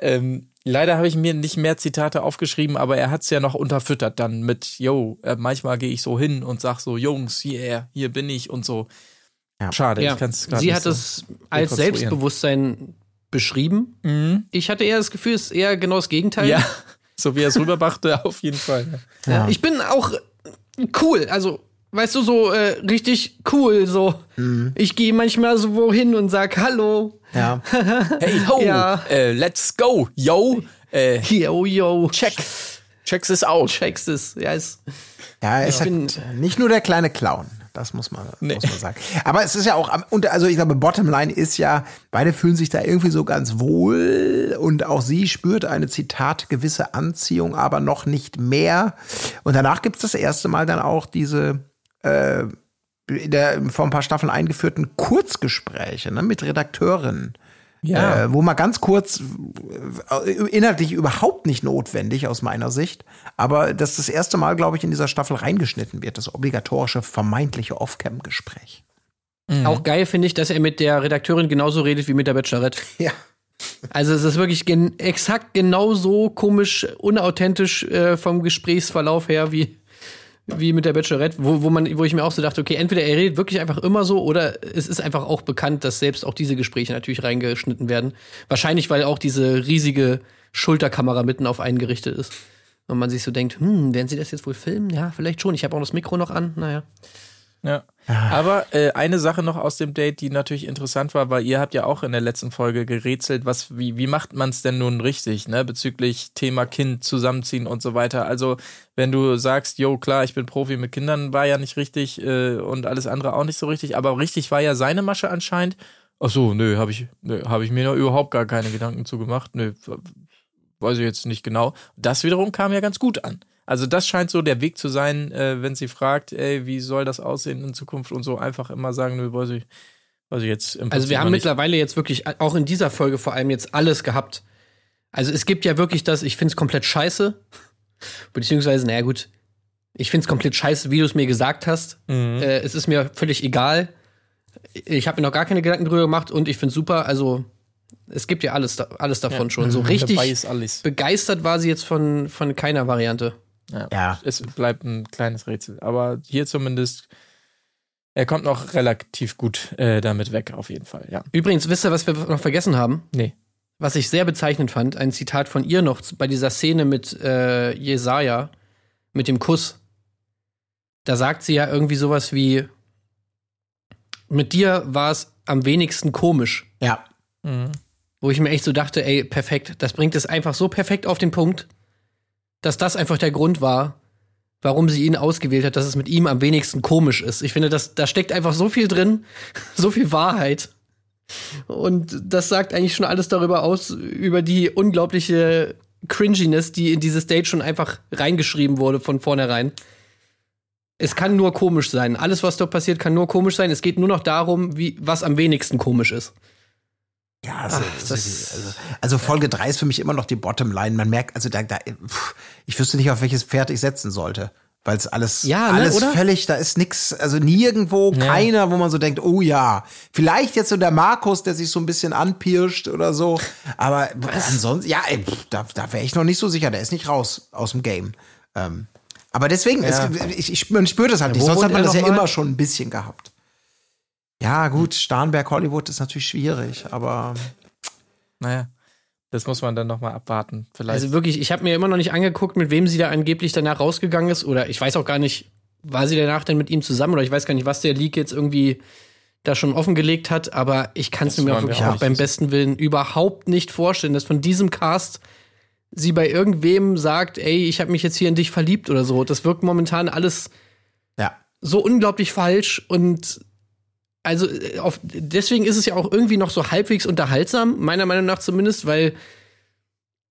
C: Ähm, leider habe ich mir nicht mehr Zitate aufgeschrieben, aber er hat es ja noch unterfüttert dann mit, yo, äh, manchmal gehe ich so hin und sag so, Jungs, yeah, hier bin ich und so.
A: Ja. Schade, ja. ich kann es Sie hat so es als Selbstbewusstsein beschrieben. Mhm. Ich hatte eher das Gefühl, es ist eher genau das Gegenteil.
C: Ja, so wie er es rüberbrachte, auf jeden Fall.
A: Ja. Ich bin auch cool, also weißt du, so äh, richtig cool. So, mhm. ich gehe manchmal so wohin und sag Hallo.
B: Ja.
C: hey ho, ja. Äh, let's go, yo.
A: Äh, yo, yo.
C: Check. Checks es out.
A: Checks es, yes.
B: Ja, ist ja. Halt nicht nur der kleine Clown. Das muss man, nee. muss man sagen. Aber es ist ja auch, und also ich glaube, Bottomline ist ja, beide fühlen sich da irgendwie so ganz wohl und auch sie spürt eine Zitat gewisse Anziehung, aber noch nicht mehr. Und danach gibt es das erste Mal dann auch diese äh, der vor ein paar Staffeln eingeführten Kurzgespräche ne, mit Redakteurinnen. Ja. Äh, wo mal ganz kurz, äh, inhaltlich überhaupt nicht notwendig aus meiner Sicht, aber das ist das erste Mal, glaube ich, in dieser Staffel reingeschnitten wird, das obligatorische vermeintliche Off-Cam-Gespräch.
A: Mhm. Auch geil finde ich, dass er mit der Redakteurin genauso redet wie mit der Bachelorette.
B: Ja.
A: Also es ist wirklich gen exakt genauso komisch, unauthentisch äh, vom Gesprächsverlauf her wie wie mit der Bachelorette, wo, wo, man, wo ich mir auch so dachte, okay, entweder er redet wirklich einfach immer so oder es ist einfach auch bekannt, dass selbst auch diese Gespräche natürlich reingeschnitten werden. Wahrscheinlich, weil auch diese riesige Schulterkamera mitten auf einen gerichtet ist. Und man sich so denkt, hm, werden sie das jetzt wohl filmen? Ja, vielleicht schon. Ich habe auch das Mikro noch an. Naja.
C: Ja. Aber äh, eine Sache noch aus dem Date, die natürlich interessant war, weil ihr habt ja auch in der letzten Folge gerätselt, was, wie, wie macht man es denn nun richtig, ne, bezüglich Thema Kind zusammenziehen und so weiter. Also, wenn du sagst, jo, klar, ich bin Profi mit Kindern, war ja nicht richtig äh, und alles andere auch nicht so richtig, aber richtig war ja seine Masche anscheinend. Ach so, nö, habe ich, hab ich mir noch überhaupt gar keine Gedanken zu gemacht. Nö, weiß ich jetzt nicht genau. Das wiederum kam ja ganz gut an. Also das scheint so der Weg zu sein, äh, wenn sie fragt, ey, wie soll das aussehen in Zukunft und so einfach immer sagen, nö, weiß ich, weiß ich jetzt.
A: Im also wir haben mittlerweile jetzt wirklich, auch in dieser Folge vor allem jetzt alles gehabt. Also es gibt ja wirklich das, ich finde es komplett scheiße. Beziehungsweise, naja gut, ich finde es komplett scheiße, wie du es mir gesagt hast. Mhm. Äh, es ist mir völlig egal. Ich habe mir noch gar keine Gedanken drüber gemacht und ich finde es super. Also es gibt ja alles, alles davon ja. schon. So richtig begeistert war sie jetzt von, von keiner Variante.
C: Ja. ja. Es bleibt ein kleines Rätsel. Aber hier zumindest, er kommt noch relativ gut äh, damit weg, auf jeden Fall, ja.
A: Übrigens, wisst ihr, was wir noch vergessen haben?
C: Nee.
A: Was ich sehr bezeichnend fand, ein Zitat von ihr noch bei dieser Szene mit äh, Jesaja, mit dem Kuss. Da sagt sie ja irgendwie sowas wie: Mit dir war es am wenigsten komisch.
B: Ja.
A: Mhm. Wo ich mir echt so dachte, ey, perfekt, das bringt es einfach so perfekt auf den Punkt dass das einfach der Grund war, warum sie ihn ausgewählt hat, dass es mit ihm am wenigsten komisch ist. Ich finde, das, da steckt einfach so viel drin, so viel Wahrheit. Und das sagt eigentlich schon alles darüber aus, über die unglaubliche Cringiness, die in dieses Date schon einfach reingeschrieben wurde von vornherein. Es kann nur komisch sein. Alles, was dort passiert, kann nur komisch sein. Es geht nur noch darum, wie, was am wenigsten komisch ist.
B: Ja, also, Ach, also, also, Folge 3 ist für mich immer noch die Bottomline. Man merkt, also da, da pff, ich wüsste nicht, auf welches Pferd ich setzen sollte. Weil es alles, ja, ne, alles oder? völlig, da ist nix, also nirgendwo ja. keiner, wo man so denkt, oh ja, vielleicht jetzt so der Markus, der sich so ein bisschen anpirscht oder so. Aber Was? ansonsten, ja, ey, pff, da, da wäre ich noch nicht so sicher, der ist nicht raus aus dem Game. Ähm, aber deswegen, ja. es, ich, ich, man spürt es halt nicht, sonst hat man das ja mal? immer schon ein bisschen gehabt. Ja, gut, Starnberg, Hollywood ist natürlich schwierig, aber.
C: Naja, das muss man dann nochmal abwarten. Vielleicht.
A: Also wirklich, ich habe mir immer noch nicht angeguckt, mit wem sie da angeblich danach rausgegangen ist. Oder ich weiß auch gar nicht, war sie danach denn mit ihm zusammen? Oder ich weiß gar nicht, was der Leak jetzt irgendwie da schon offengelegt hat. Aber ich kann es mir auch wirklich auch beim besten Willen überhaupt nicht vorstellen, dass von diesem Cast sie bei irgendwem sagt, ey, ich habe mich jetzt hier in dich verliebt oder so. Das wirkt momentan alles
B: ja.
A: so unglaublich falsch und also äh, auf, deswegen ist es ja auch irgendwie noch so halbwegs unterhaltsam, meiner Meinung nach zumindest, weil,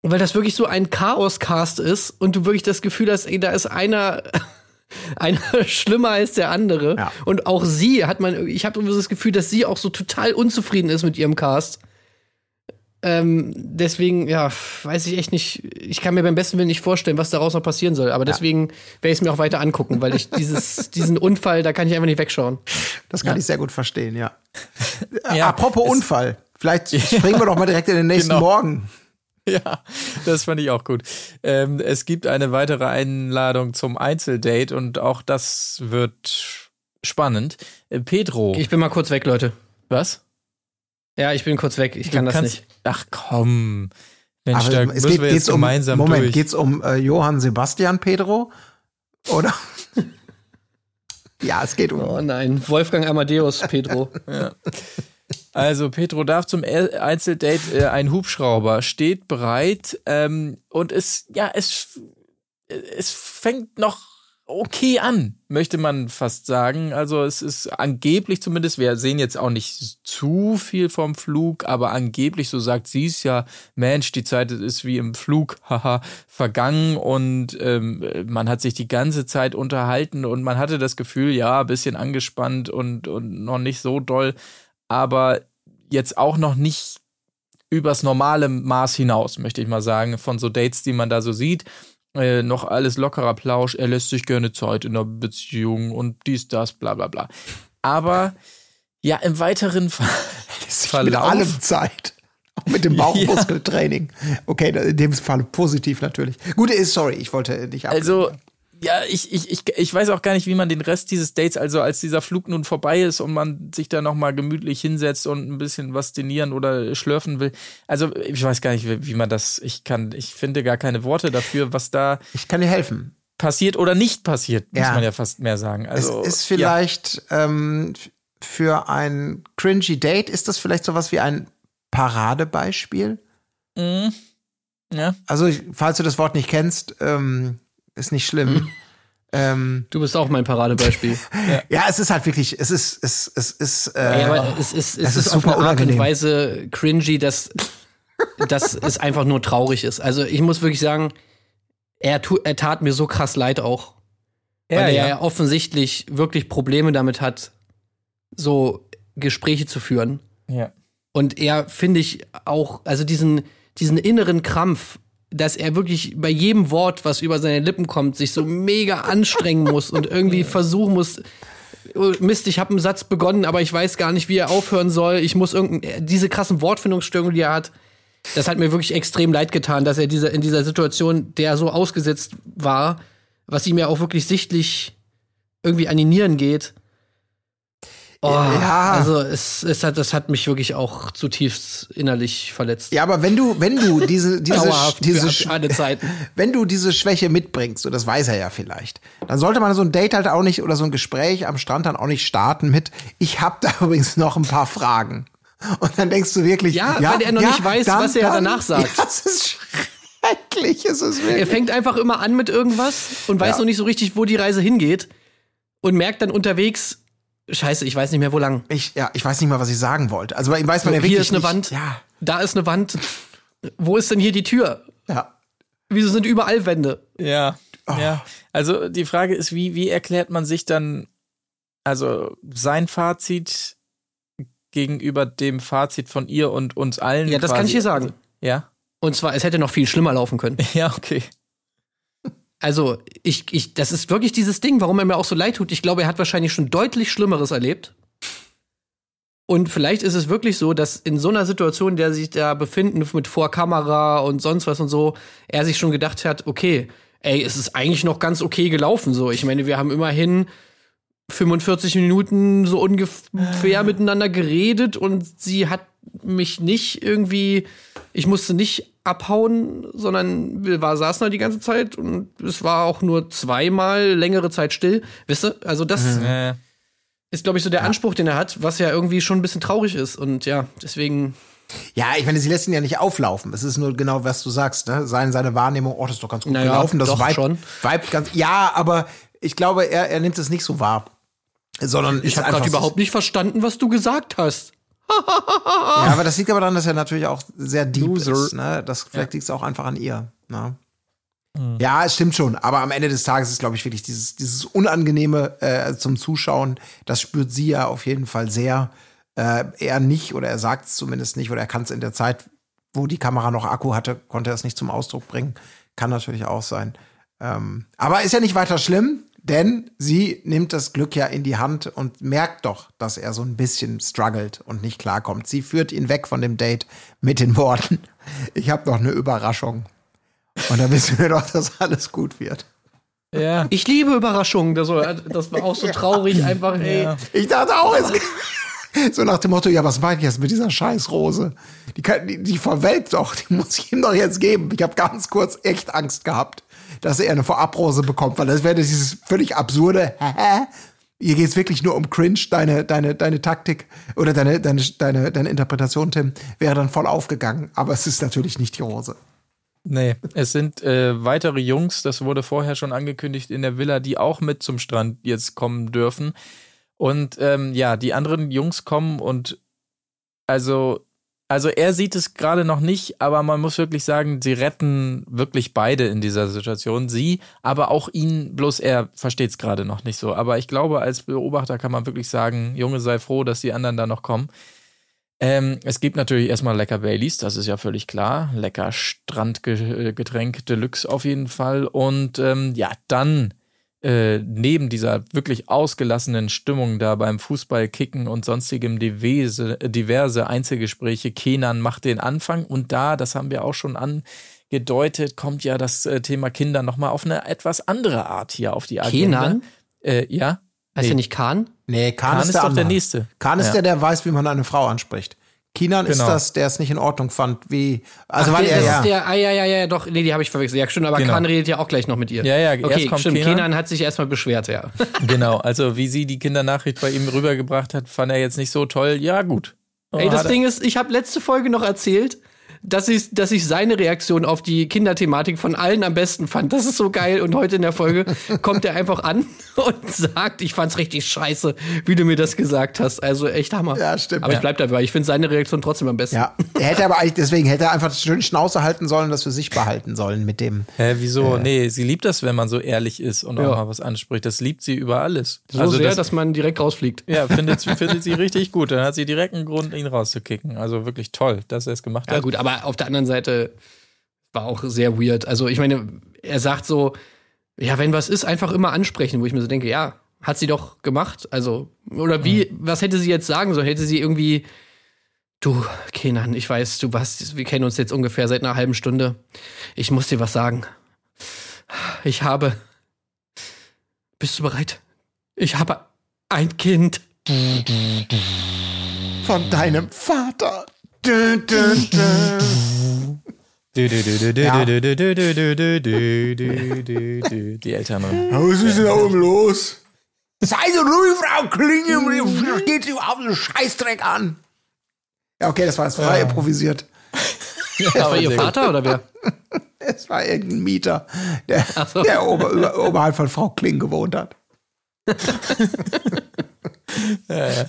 A: weil das wirklich so ein Chaos-Cast ist und du wirklich das Gefühl hast, ey, da ist einer, einer schlimmer als der andere. Ja. Und auch sie hat man, ich habe das Gefühl, dass sie auch so total unzufrieden ist mit ihrem Cast. Ähm, deswegen, ja, weiß ich echt nicht. Ich kann mir beim besten Willen nicht vorstellen, was daraus noch passieren soll. Aber deswegen werde ich es mir auch weiter angucken, weil ich dieses, diesen Unfall, da kann ich einfach nicht wegschauen.
B: Das kann ja. ich sehr gut verstehen, ja. ja Apropos Unfall. Vielleicht springen wir doch mal direkt in den nächsten genau. Morgen.
C: Ja, das fand ich auch gut. Ähm, es gibt eine weitere Einladung zum Einzeldate und auch das wird spannend. Äh, Pedro.
A: Ich bin mal kurz weg, Leute.
C: Was?
A: Ja, ich bin kurz weg. Ich kann das nicht.
C: Ach komm. Mensch,
B: Aber da es geht, wir jetzt um, gemeinsam Moment, durch. geht's um äh, Johann Sebastian Pedro? Oder? ja, es geht um.
A: Oh nein, Wolfgang Amadeus Pedro. ja.
C: Also Pedro darf zum Einzeldate äh, ein Hubschrauber steht bereit ähm, und es ja es es fängt noch okay an, möchte man fast sagen. Also es ist angeblich zumindest, wir sehen jetzt auch nicht zu viel vom Flug, aber angeblich, so sagt sie es ja, Mensch, die Zeit ist wie im Flug, haha, vergangen und ähm, man hat sich die ganze Zeit unterhalten und man hatte das Gefühl, ja, ein bisschen angespannt und, und noch nicht so doll, aber jetzt auch noch nicht übers normale Maß hinaus, möchte ich mal sagen, von so Dates, die man da so sieht äh, noch alles lockerer Plausch, er lässt sich gerne Zeit in der Beziehung und dies, das, bla bla bla. Aber ja, im weiteren Ver
B: Verlauf. Mit allem Zeit. Auch mit dem Bauchmuskeltraining. Ja. Okay, in dem Fall positiv natürlich. Gut, sorry, ich wollte nicht
C: ab. Also, ja, ich, ich, ich, ich weiß auch gar nicht, wie man den Rest dieses Dates, also als dieser Flug nun vorbei ist und man sich da nochmal gemütlich hinsetzt und ein bisschen was denieren oder schlürfen will. Also ich weiß gar nicht, wie, wie man das, ich kann, ich finde gar keine Worte dafür, was da.
B: Ich kann dir helfen.
C: Passiert oder nicht passiert, muss ja. man ja fast mehr sagen. Also,
B: es ist vielleicht ja. ähm, für ein cringy Date, ist das vielleicht sowas wie ein Paradebeispiel?
C: Mhm. Ja.
B: Also, falls du das Wort nicht kennst, ähm, ist nicht schlimm. Mhm.
A: Ähm, du bist auch mein Paradebeispiel.
B: ja. ja, es ist halt wirklich, es ist, es, es ist,
A: äh, ja, aber es ist, es, es ist, ist auf eine Art und Weise cringy, dass, dass es einfach nur traurig ist. Also ich muss wirklich sagen, er, tu, er tat mir so krass leid auch. Ja, weil er ja offensichtlich wirklich Probleme damit hat, so Gespräche zu führen.
C: Ja.
A: Und er, finde ich, auch, also diesen, diesen inneren Krampf, dass er wirklich bei jedem Wort, was über seine Lippen kommt, sich so mega anstrengen muss und irgendwie versuchen muss, oh, Mist, ich habe einen Satz begonnen, aber ich weiß gar nicht, wie er aufhören soll. Ich muss irgendein, diese krassen Wortfindungsstörungen, die er hat, das hat mir wirklich extrem leid getan, dass er diese, in dieser Situation, der so ausgesetzt war, was ihm ja auch wirklich sichtlich irgendwie an die Nieren geht. Oh, ja. Also es, es hat, das hat mich wirklich auch zutiefst innerlich verletzt.
B: Ja, aber wenn du, wenn du diese, diese, diese
A: Zeiten.
B: wenn du diese Schwäche mitbringst, und das weiß er ja vielleicht, dann sollte man so ein Date halt auch nicht oder so ein Gespräch am Strand dann auch nicht starten mit, ich habe da übrigens noch ein paar Fragen. Und dann denkst du wirklich,
A: ja, ja weil er noch ja, nicht weiß, dann, was er dann, danach sagt.
B: Ja, das ist schrecklich, ist es wirklich.
A: Er fängt einfach immer an mit irgendwas und weiß noch nicht so richtig, wo die Reise hingeht und merkt dann unterwegs, Scheiße, ich weiß nicht mehr, wo lang.
B: Ich, ja, ich weiß nicht mal, was ich sagen wollte. Also bei ihm weiß man so, ja wirklich
A: Hier ist eine
B: nicht.
A: Wand,
B: ja.
A: da ist eine Wand. Wo ist denn hier die Tür?
B: Ja.
A: Wieso sind überall Wände?
C: Ja. Oh. Ja. Also die Frage ist, wie, wie erklärt man sich dann, also sein Fazit gegenüber dem Fazit von ihr und uns allen?
A: Ja, das quasi. kann ich dir sagen.
C: Ja.
A: Und zwar, es hätte noch viel schlimmer laufen können.
C: Ja, okay.
A: Also, ich, ich, das ist wirklich dieses Ding, warum er mir auch so leid tut. Ich glaube, er hat wahrscheinlich schon deutlich Schlimmeres erlebt. Und vielleicht ist es wirklich so, dass in so einer Situation, in der er sich da befinden, mit Vorkamera und sonst was und so, er sich schon gedacht hat, okay, ey, es ist eigentlich noch ganz okay gelaufen so. Ich meine, wir haben immerhin 45 Minuten so ungefähr miteinander geredet und sie hat mich nicht irgendwie, ich musste nicht abhauen, sondern wir war, saßen da die ganze Zeit und es war auch nur zweimal längere Zeit still. Wisst ihr? Also das mhm. ist, glaube ich, so der ja. Anspruch, den er hat, was ja irgendwie schon ein bisschen traurig ist. Und ja, deswegen.
B: Ja, ich meine, sie lässt ihn ja nicht auflaufen. Es ist nur genau, was du sagst, ne? Seine, seine Wahrnehmung, oh, das ist doch ganz gut naja, gelaufen. Das
A: doch
B: Vibe,
A: schon.
B: Vibe ganz, ja, aber ich glaube, er, er nimmt es nicht so wahr. Sondern
A: ich habe gerade überhaupt nicht verstanden, was du gesagt hast
B: ja, aber das liegt aber daran, dass er natürlich auch sehr deep Loser. ist. Ne? Das, vielleicht ja. liegt es auch einfach an ihr. Ne? Mhm. Ja, es stimmt schon. Aber am Ende des Tages ist, glaube ich, wirklich dieses, dieses Unangenehme äh, zum Zuschauen. Das spürt sie ja auf jeden Fall sehr. Äh, er nicht, oder er sagt es zumindest nicht, oder er kann es in der Zeit, wo die Kamera noch Akku hatte, konnte er es nicht zum Ausdruck bringen. Kann natürlich auch sein. Ähm, aber ist ja nicht weiter schlimm. Denn sie nimmt das Glück ja in die Hand und merkt doch, dass er so ein bisschen struggelt und nicht klarkommt. Sie führt ihn weg von dem Date mit den Worten, ich habe noch eine Überraschung. Und da wissen wir doch, dass alles gut wird.
A: Ja. Ich liebe Überraschungen. Das war, das war auch so traurig, einfach, ey. Ja.
B: Ich dachte auch, es so nach dem Motto, ja, was meine ich jetzt mit dieser Scheißrose? Die, kann, die, die verwelkt doch, die muss ich ihm doch jetzt geben. Ich habe ganz kurz echt Angst gehabt dass er eine Vorabrose bekommt, weil das wäre dieses völlig absurde, hier geht es wirklich nur um Cringe, deine, deine, deine Taktik oder deine, deine, deine, deine Interpretation, Tim, wäre dann voll aufgegangen. Aber es ist natürlich nicht die Rose.
C: Nee, es sind äh, weitere Jungs, das wurde vorher schon angekündigt in der Villa, die auch mit zum Strand jetzt kommen dürfen. Und ähm, ja, die anderen Jungs kommen und also also er sieht es gerade noch nicht, aber man muss wirklich sagen, sie retten wirklich beide in dieser Situation. Sie, aber auch ihn, bloß er versteht es gerade noch nicht so. Aber ich glaube, als Beobachter kann man wirklich sagen, Junge, sei froh, dass die anderen da noch kommen. Ähm, es gibt natürlich erstmal lecker Baileys, das ist ja völlig klar. Lecker Strandgetränk Deluxe auf jeden Fall. Und ähm, ja, dann äh, neben dieser wirklich ausgelassenen Stimmung da beim Fußballkicken und sonstigem diverse, diverse Einzelgespräche, Kenan macht den Anfang und da, das haben wir auch schon angedeutet, kommt ja das äh, Thema Kinder nochmal auf eine etwas andere Art hier auf die Agenda.
A: Kenan?
C: Äh, ja.
A: Heißt nee. der nicht Kahn?
B: Nee, Kahn, Kahn ist,
C: ist doch der Nächste.
B: Kahn ist ja. der, der weiß, wie man eine Frau anspricht. Kinan genau. ist das, der es nicht in Ordnung fand, wie.
A: Also Ach, weil der, er, ja. der, ah, ja, ja, ja, doch, nee, die habe ich verwechselt. Ja, stimmt, aber genau. Khan redet ja auch gleich noch mit ihr.
C: Ja, ja,
A: okay, stimmt. Kenan. Kenan hat sich erstmal beschwert, ja.
C: genau, also wie sie die Kindernachricht bei ihm rübergebracht hat, fand er jetzt nicht so toll. Ja, gut.
A: Oh, Ey, das Ding ist, ich habe letzte Folge noch erzählt, dass ich, dass ich seine Reaktion auf die Kinderthematik von allen am besten fand. Das ist so geil. Und heute in der Folge kommt er einfach an und sagt, ich fand's richtig scheiße, wie du mir das gesagt hast. Also echt Hammer.
B: Ja, stimmt.
A: Aber
B: ja.
A: ich bleib dabei. Ich finde seine Reaktion trotzdem am besten.
B: Ja, er hätte aber eigentlich, deswegen hätte er einfach schön Schnauze halten sollen, das für sich behalten sollen mit dem.
C: Hä, wieso? Äh, nee, sie liebt das, wenn man so ehrlich ist und ja. auch mal was anspricht. Das liebt sie über alles.
A: So also sehr, das, dass man direkt rausfliegt.
C: Ja, findet, findet sie richtig gut. Dann hat sie direkt einen Grund, ihn rauszukicken. Also wirklich toll, dass er es gemacht hat.
A: Ja gut, aber auf der anderen Seite war auch sehr weird. Also ich meine, er sagt so, ja, wenn was ist, einfach immer ansprechen, wo ich mir so denke, ja, hat sie doch gemacht. Also, oder wie, mhm. was hätte sie jetzt sagen sollen? Hätte sie irgendwie, du, Kenan, ich weiß, du warst, wir kennen uns jetzt ungefähr seit einer halben Stunde. Ich muss dir was sagen. Ich habe Bist du bereit? Ich habe ein Kind.
B: Von deinem Vater.
C: Die Eltern. Ne?
B: Was ist denn da oben los? Sei so ruhig, Frau Klinge, geht auf den Scheißdreck an. Ja, okay, das war, jetzt frei improvisiert.
A: Ja, das war ihr Vater oder wer?
B: Es war irgendein Mieter, der,
A: so.
B: der ober, über, oberhalb von Frau Kling gewohnt hat. ja, ja.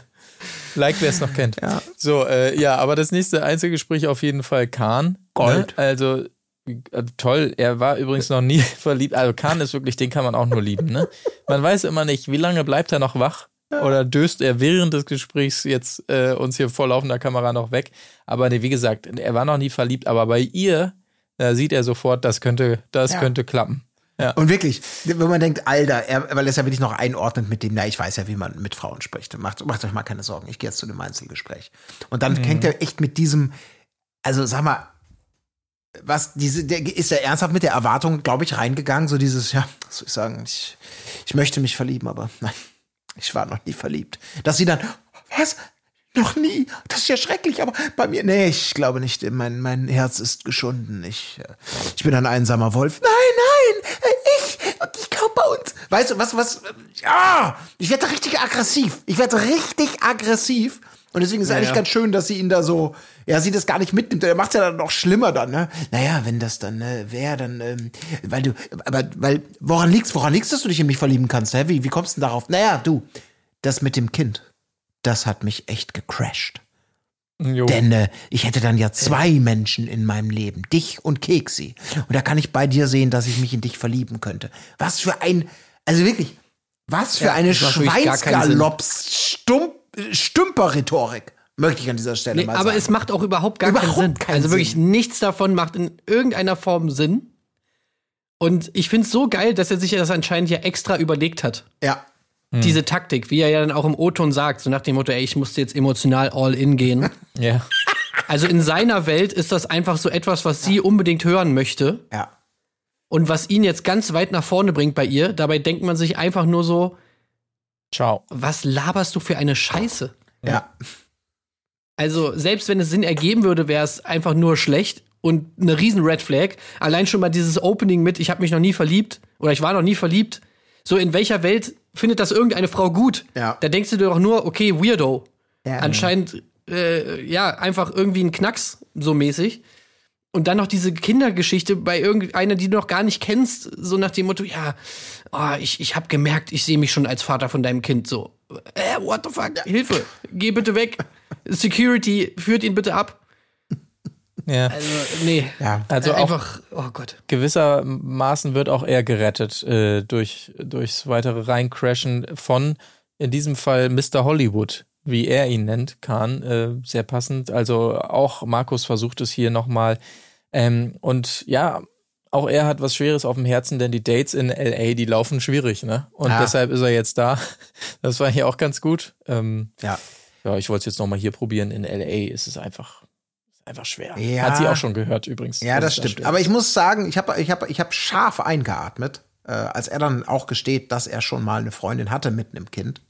C: Like, wer es noch kennt.
B: Ja.
C: So, äh, ja, aber das nächste Einzelgespräch auf jeden Fall Kahn.
B: Gold.
C: Ne? Also, äh, toll. Er war übrigens noch nie verliebt. Also, Kahn ist wirklich, den kann man auch nur lieben. Ne? Man weiß immer nicht, wie lange bleibt er noch wach? Oder döst er während des Gesprächs jetzt äh, uns hier vor laufender Kamera noch weg? Aber nee, wie gesagt, er war noch nie verliebt. Aber bei ihr da sieht er sofort, das könnte, das
B: Ja.
C: könnte klappen.
B: Und wirklich, wenn man denkt, Alter, er, weil er es ja wirklich noch einordnet mit dem, na, ich weiß ja, wie man mit Frauen spricht. Macht, macht euch mal keine Sorgen, ich gehe jetzt zu dem Einzelgespräch. Und dann hängt er echt mit diesem, also sag mal, was diese, der ist er ernsthaft mit der Erwartung, glaube ich, reingegangen, so dieses, ja, was soll ich sagen, ich, ich möchte mich verlieben, aber nein, ich war noch nie verliebt. Dass sie dann, was? Noch nie? Das ist ja schrecklich, aber bei mir, nee, ich glaube nicht, mein, mein Herz ist geschunden. Ich, äh, ich bin ein einsamer Wolf. Nein, nein, äh, ich, ich glaube bei uns. Weißt du, was, was, äh, ja, ich werde richtig aggressiv. Ich werde richtig aggressiv. Und deswegen ist es eigentlich
A: ja.
B: ganz schön, dass sie ihn da so, ja, sie das gar nicht mitnimmt. Er macht ja dann noch schlimmer dann, ne? Naja, wenn das dann äh, wäre, dann, ähm, weil du, aber, weil, woran liegt's, woran liegt's, dass du dich in mich verlieben kannst, hä? Wie, wie kommst du denn darauf? Naja, du, das mit dem Kind, das hat mich echt gecrashed.
C: Jo.
B: Denn äh, ich hätte dann ja zwei Menschen in meinem Leben, dich und Keksi. Und da kann ich bei dir sehen, dass ich mich in dich verlieben könnte. Was für ein, also wirklich, was für eine
A: das macht wirklich gar keinen Sinn.
B: Schweinsgalops, Stump, Stümper-Rhetorik, möchte ich an dieser Stelle
A: Nee,
B: mal
A: aber
B: sagen.
A: es macht auch überhaupt gar keinen
B: Überhaupt
A: Sinn.
B: keinen
A: also wirklich
B: Sinn.
A: nichts davon macht in irgendeiner Form Sinn. Und ich finde es so geil, dass er sich ja das anscheinend ja extra überlegt hat.
B: ja,
A: Diese Taktik, wie er ja dann auch im O-Ton sagt, so nach dem Motto, ey, ich musste jetzt emotional all in gehen.
C: Ja.
A: also in seiner Welt ist das einfach so etwas, was sie unbedingt hören möchte.
B: ja.
A: Und was ihn jetzt ganz weit nach vorne bringt bei ihr. Dabei denkt man sich einfach nur so,
C: Ciao.
A: was laberst du für eine Scheiße?
B: Ja.
A: Also, selbst wenn es Sinn ergeben würde, wäre es einfach nur schlecht und eine riesen Red Flag. Allein schon mal dieses Opening mit, ich habe mich noch nie verliebt oder ich war noch nie verliebt. So, in welcher Welt findet das irgendeine Frau gut?
B: Ja.
A: Da denkst du dir doch nur, okay, Weirdo.
B: Ja.
A: Anscheinend, äh, ja, einfach irgendwie ein Knacks, so mäßig. Und dann noch diese Kindergeschichte bei irgendeiner, die du noch gar nicht kennst, so nach dem Motto, ja, oh, ich, ich habe gemerkt, ich sehe mich schon als Vater von deinem Kind. So, äh, what the fuck? Hilfe, geh bitte weg. Security, führt ihn bitte ab.
C: Ja.
A: Also, nee.
B: Ja.
C: Also
A: Äh,
C: auch
A: einfach, oh Gott.
C: gewissermaßen wird auch er gerettet äh, durch, durchs weitere Reincrashen von, in diesem Fall Mr. Hollywood, wie er ihn nennt, Kahn, äh, sehr passend. Also auch Markus versucht es hier nochmal. Ähm, und ja, auch er hat was Schweres auf dem Herzen, denn die Dates in LA, die laufen schwierig, ne? Und
B: Ja.
C: deshalb ist er jetzt da. Das war hier auch ganz gut. Ähm,
B: Ja.
C: ja, ich wollte es jetzt nochmal hier probieren. In LA ist es einfach, einfach schwer.
B: Ja.
C: Hat sie auch schon gehört übrigens.
B: Ja, das
C: dass es
B: stimmt. Aber ich muss sagen, ich habe ich hab, ich hab scharf eingeatmet, äh, als er dann auch gesteht, dass er schon mal eine Freundin hatte mit einem Kind.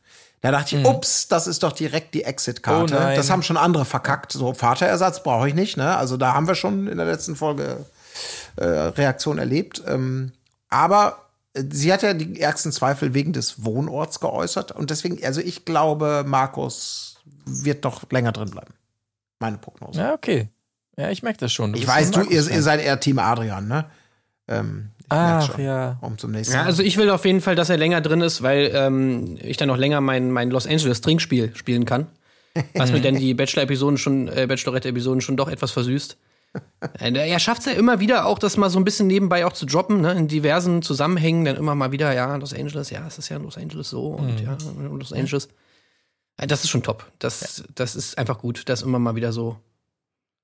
B: Da dachte ich, ups, das ist doch direkt die Exit-Karte.
C: Oh
B: das haben schon andere verkackt. So, Vaterersatz brauche ich nicht. Ne? Also da haben wir schon in der letzten Folge äh, Reaktion erlebt. Ähm, aber äh, sie hat ja die ärgsten Zweifel wegen des Wohnorts geäußert. Und deswegen, also ich glaube, Markus wird noch länger drin bleiben. Meine Prognose.
C: Ja, okay. Ja, ich merke das schon. Du
B: Ich weiß, du, ihr, ihr seid eher Team Adrian, ne? Ähm,
C: Ach
B: schon.
C: ja.
B: Um zum nächsten
A: Ja,
B: Mal.
A: also ich will auf jeden Fall, dass er länger drin ist, weil ähm, ich dann noch länger mein, mein Los Angeles Trinkspiel spielen kann. Was mir denn die Bachelor-Episoden schon, äh, Bachelorette-Episoden schon doch etwas versüßt. Äh, Er schafft es ja immer wieder auch, das mal so ein bisschen nebenbei auch zu droppen, ne? in diversen Zusammenhängen, dann immer mal wieder, ja, Los Angeles, ja, es ist ja Los Angeles so und ja, Los Angeles. Äh, Das ist schon top. Das, das ist einfach gut, das immer mal wieder so.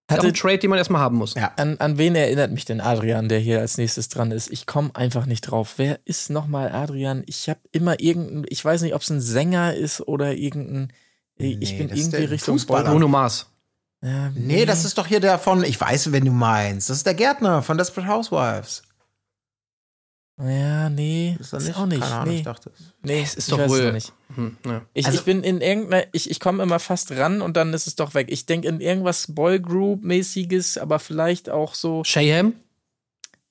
A: Das ist auch ein Trade, den man erstmal haben muss.
B: Ja.
C: An, an wen erinnert mich denn Adrian, der hier als nächstes dran ist? Ich komme einfach nicht drauf. Wer ist nochmal Adrian? Ich habe immer irgendeinen, ich weiß nicht, ob es ein Sänger ist oder irgendein, ich
B: Nee,
C: bin
B: das ist
C: irgendwie Richtung
B: Fußballer.
A: Bruno Mars.
C: Ja,
B: Nee, das ist doch hier der von, ich weiß, wenn du meinst. Das ist der Gärtner von Desperate Housewives.
C: Ja, nee.
B: Ist das
C: ist
B: nicht?
C: auch nicht.
B: Keine Ahnung,
C: nee.
B: ich dachte.
C: nee,
A: Es ist
C: ich
A: doch
C: es
A: wohl-
C: noch nicht.
A: Hm, ja.
C: Ich,
B: Also-
C: ich bin in irgendeiner, ich, ich komme immer fast ran und dann ist es doch weg. Ich denke in irgendwas Boygroup-mäßiges, aber vielleicht auch so
A: Shayham?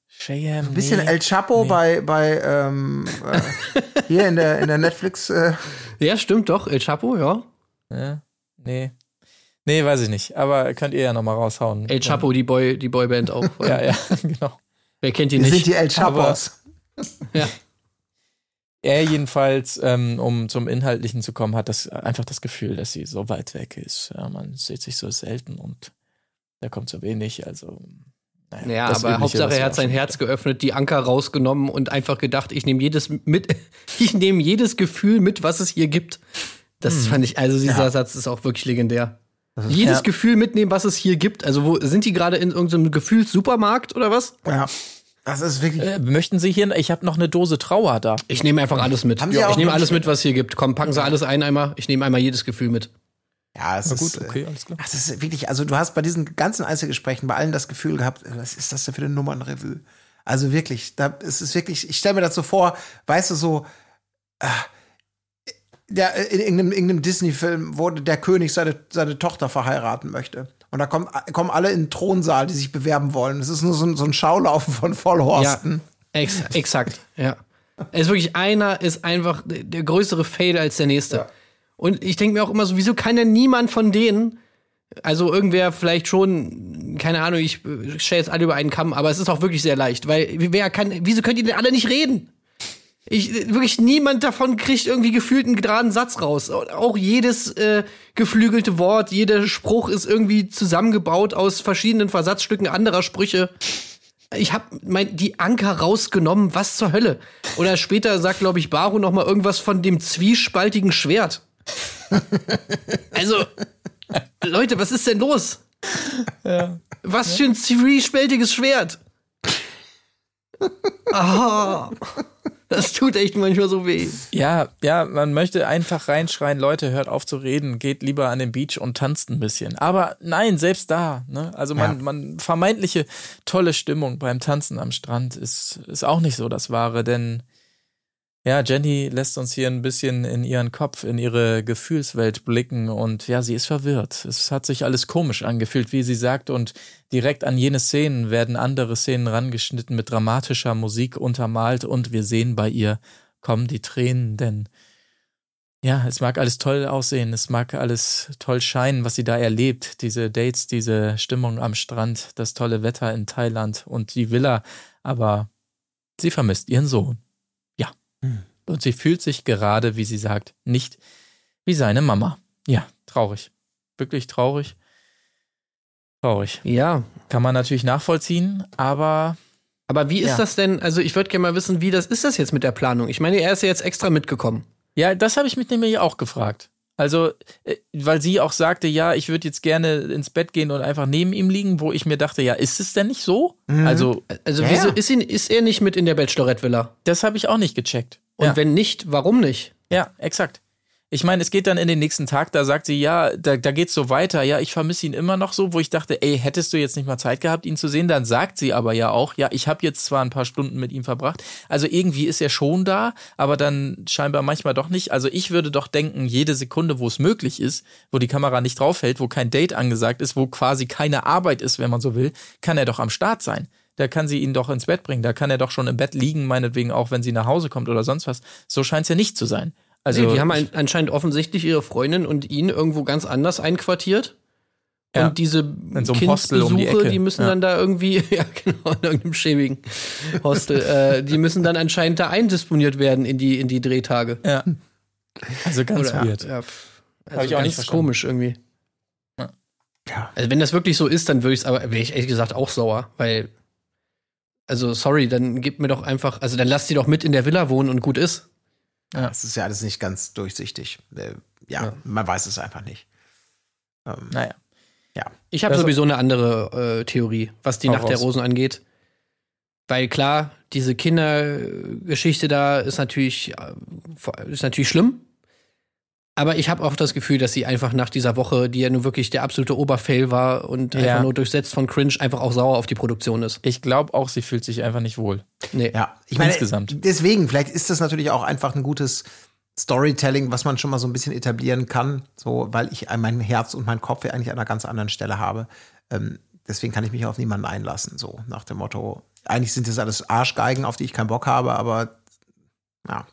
C: Cheyenne.
B: Ein bisschen
C: nee.
B: El Chapo
C: Nee.
B: bei, bei ähm, äh, hier in der, in der Netflix. Äh,
A: Ja, stimmt doch. El Chapo, ja.
C: Ja, nee. Nee, weiß ich nicht. Aber könnt ihr ja noch mal raushauen.
A: El Chapo, die, Boy, die Boyband auch.
C: Ja, ja, genau.
A: Wer kennt die
B: wir sind
A: nicht?
B: die El Chapos.
C: Er jedenfalls, ähm, um zum Inhaltlichen zu kommen, hat das einfach das Gefühl, dass sie so weit weg ist. Ja, man sieht sich so selten und da kommt so wenig. Also, naja,
A: Ja, aber
C: Übliche,
A: Hauptsache er hat sein Herz geöffnet, die Anker rausgenommen und einfach gedacht, ich nehme jedes mit, ich nehme jedes Gefühl mit, was es hier gibt. Das fand ich, also dieser Satz ist auch wirklich legendär. Jedes
C: ja.
A: Gefühl mitnehmen, was es hier gibt. Also wo sind die gerade in irgendeinem Gefühlssupermarkt oder was?
B: Ja. Das ist wirklich.
C: Äh, möchten Sie hier, ich habe noch eine Dose Trauer da.
A: Ich nehme einfach alles mit.
B: Haben Sie auch
A: ich nehme alles mit, was hier gibt. Komm, packen Sie alles ein einmal. Ich nehme einmal jedes Gefühl mit.
B: Ja, es
C: Na
B: ist,
C: gut, okay, alles klar.
B: Das ist wirklich, also du hast bei diesen ganzen Einzelgesprächen bei allen das Gefühl gehabt, was ist das denn für eine Nummernrevue? Also wirklich, da es ist wirklich, ich stelle mir das so vor, weißt du, so, äh, der, in irgendeinem, irgendeinem Disney-Film, wo der König seine, seine Tochter verheiraten möchte. Und da kommen, kommen alle in den Thronsaal, die sich bewerben wollen. Es ist nur so ein, so ein Schaulaufen von Vollhorsten.
A: Ex exakt, ja. Es ist wirklich einer ist einfach der größere Fail als der nächste. Und ich denke mir auch immer so, wieso kann denn niemand von denen, also irgendwer vielleicht schon, keine Ahnung, ich äh, stelle jetzt alle über einen Kamm, aber es ist auch wirklich sehr leicht, weil wer kann, wieso könnt ihr denn alle nicht reden? Ich, wirklich niemand davon kriegt irgendwie gefühlt einen geraden Satz raus. Auch jedes äh, geflügelte Wort, jeder Spruch ist irgendwie zusammengebaut aus verschiedenen Versatzstücken anderer Sprüche. Ich habe die Anker rausgenommen, was zur Hölle? Oder später sagt, glaube ich, Baro noch mal irgendwas von dem zwiespaltigen Schwert. also, Leute, was ist denn los? Was für ein zwiespältiges Schwert? Ah, das tut echt manchmal so weh.
C: Ja, ja, man möchte einfach reinschreien, Leute, hört auf zu reden, geht lieber an den Beach und tanzt ein bisschen. Aber nein, selbst da, ne? Also man, man vermeintliche tolle Stimmung beim Tanzen am Strand ist, ist auch nicht so das Wahre, denn ja, Jenny lässt uns hier ein bisschen in ihren Kopf, in ihre Gefühlswelt blicken und ja, sie ist verwirrt. Es hat sich alles komisch angefühlt, wie sie sagt, und direkt an jene Szenen werden andere Szenen rangeschnitten mit dramatischer Musik untermalt und wir sehen bei ihr kommen die Tränen, denn ja, es mag alles toll aussehen, es mag alles toll scheinen, was sie da erlebt, diese Dates, diese Stimmung am Strand, das tolle Wetter in Thailand und die Villa, aber sie vermisst ihren Sohn. Ja. Und sie fühlt sich gerade, wie sie sagt, nicht wie seine Mama. Ja, traurig. Wirklich traurig. Traurig.
A: Ja,
C: Kann man natürlich nachvollziehen, aber
A: aber wie ist
C: Ja.
A: das denn? Also, ich würde gerne mal wissen, wie das ist das jetzt mit der Planung? Ich meine, er ist ja jetzt extra mitgekommen.
C: Ja, das habe ich mich nämlich auch gefragt. Also, äh, weil sie auch sagte, ja, ich würde jetzt gerne ins Bett gehen und einfach neben ihm liegen, wo ich mir dachte, ja, ist es denn nicht so? Also,
A: Also,
B: Ja,
A: wieso
B: ja.
A: ist, ihn, ist er nicht mit in der Bachelorette-Villa?
C: das habe ich auch nicht gecheckt.
A: Und
C: ja.
A: wenn nicht, warum nicht?
C: ja, exakt. Ich meine, es geht dann in den nächsten Tag, da sagt sie, ja, da, da geht's so weiter, ja, ich vermisse ihn immer noch so, wo ich dachte, ey, hättest du jetzt nicht mal Zeit gehabt, ihn zu sehen? Dann sagt sie aber ja auch, ja, ich habe jetzt zwar ein paar Stunden mit ihm verbracht, also irgendwie ist er schon da, aber dann scheinbar manchmal doch nicht. Also ich würde doch denken, jede Sekunde, wo es möglich ist, wo die Kamera nicht draufhält, wo kein Date angesagt ist, wo quasi keine Arbeit ist, wenn man so will, kann er doch am Start sein. Da kann sie ihn doch ins Bett bringen, da kann er doch schon im Bett liegen, meinetwegen auch, wenn sie nach Hause kommt oder sonst was. So scheint es ja nicht zu sein. Also
A: nee, die haben ein, anscheinend offensichtlich ihre Freundin und ihn irgendwo ganz anders einquartiert.
C: Ja.
A: Und diese
C: In so einem Hostel um die Ecke.
A: die müssen
C: Ja.
A: dann da irgendwie, ja genau, in irgendeinem schäbigen Hostel, äh, die müssen dann anscheinend da eindisponiert werden in die, in die Drehtage.
C: Ja. Also ganz
A: Oder,
C: weird.
A: Ja, also
C: Hab ich auch
A: ganz
C: nicht verstanden.
A: komisch irgendwie.
B: Ja.
A: Also wenn das wirklich so ist, dann würde ich es aber, wäre ich ehrlich gesagt auch sauer, weil, also sorry, dann gib mir doch einfach, also dann lass die doch mit in der Villa wohnen und gut ist.
B: Das ist ja alles nicht ganz durchsichtig. Äh, ja, man weiß es einfach nicht. Ähm,
C: Naja.
B: ja.
A: Ich habe
C: Das-
A: sowieso eine andere äh, Theorie, was die Nacht der
C: raus.
A: Rosen angeht. Weil klar, diese Kindergeschichte da ist natürlich, äh, ist natürlich schlimm. Aber ich habe auch das Gefühl, dass sie einfach nach dieser Woche, die ja nun wirklich der absolute Oberfail war und
C: Ja.
A: einfach nur durchsetzt von Cringe, einfach auch sauer auf die Produktion ist.
C: Ich glaube auch, sie fühlt sich einfach nicht wohl.
B: Nee. Ja, ich meine, insgesamt. Deswegen, vielleicht ist das natürlich auch einfach ein gutes Storytelling, was man schon mal so ein bisschen etablieren kann, so, weil ich mein Herz und mein Kopf ja eigentlich an einer ganz anderen Stelle habe. Ähm, deswegen kann ich mich auf niemanden einlassen, so nach dem Motto, eigentlich sind das alles Arschgeigen, auf die ich keinen Bock habe, aber ja.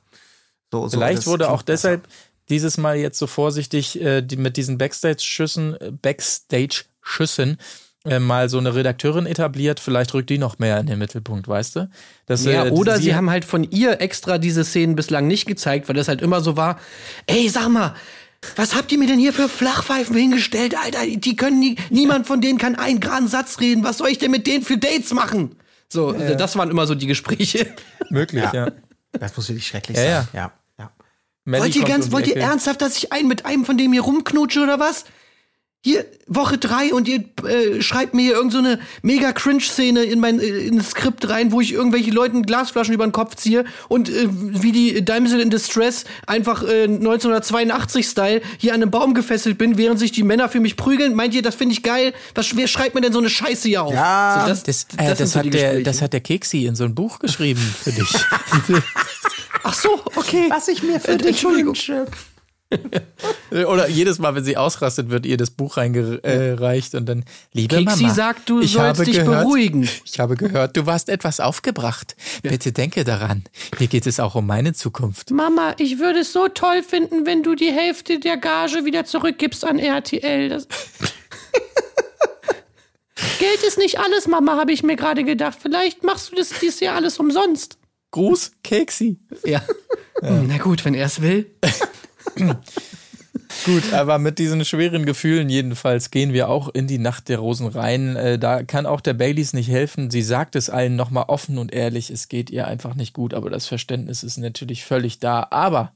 C: So, so Vielleicht wurde auch deshalb dieses Mal jetzt so vorsichtig äh, die, mit diesen Backstage-Schüssen, äh, Backstage-Schüssen, äh, mal so eine Redakteurin etabliert, vielleicht rückt die noch mehr in den Mittelpunkt, weißt du?
A: Das, ja, äh, oder sie, sie haben halt von ihr extra diese Szenen bislang nicht gezeigt, weil das halt immer so war, ey, sag mal, was habt ihr mir denn hier für Flachpfeifen hingestellt, Alter? Die können nie, niemand von denen kann einen geraden Satz reden. Was soll ich denn mit denen für Dates machen? So, ja. das waren immer so die Gespräche.
C: Möglich, ja. ja.
B: Das muss wirklich schrecklich ja, sein. Ja.
A: Wollt ihr ganz, wollt ihr ernsthaft, dass ich einen mit einem von dem hier rumknutsche oder was? Hier Woche drei und ihr äh, schreibt mir hier irgendeine so mega Cringe-Szene in mein äh, in das Skript rein, wo ich irgendwelche Leuten Glasflaschen über den Kopf ziehe und äh, wie die Damsel in Distress einfach äh, 1982-Style hier an einem Baum gefesselt bin, während sich die Männer für mich prügeln. Meint ihr, das finde ich geil? Was, wer schreibt mir denn so eine Scheiße hier auf?
C: Ja, so, das, das, äh, das, das so hat der, das hat der Keksi in so ein Buch geschrieben für dich.
A: Ach so, okay.
B: Was ich mir für äh, dich wünsche.
C: Oder jedes Mal, wenn sie ausrastet, wird ihr das Buch reingereicht und dann, liebe Kiksi Mama,
A: sagt, du sollst dich gehört, beruhigen.
C: Ich habe gehört, du warst etwas aufgebracht. Ja. Bitte denke daran. Mir geht es auch um meine Zukunft.
D: Mama, ich würde es so toll finden, wenn du die Hälfte der Gage wieder zurückgibst an RTL. Das Geld ist nicht alles, Mama, habe ich mir gerade gedacht. Vielleicht machst du das dieses Jahr alles umsonst.
C: Gruß, Keksi.
A: Ja. ja. Na gut, wenn er es will.
C: Gut, aber mit diesen schweren Gefühlen jedenfalls gehen wir auch in die Nacht der Rosen rein. Äh, da kann auch der Baileys nicht helfen. Sie sagt es allen nochmal offen und ehrlich, es geht ihr einfach nicht gut, aber das Verständnis ist natürlich völlig da. Aber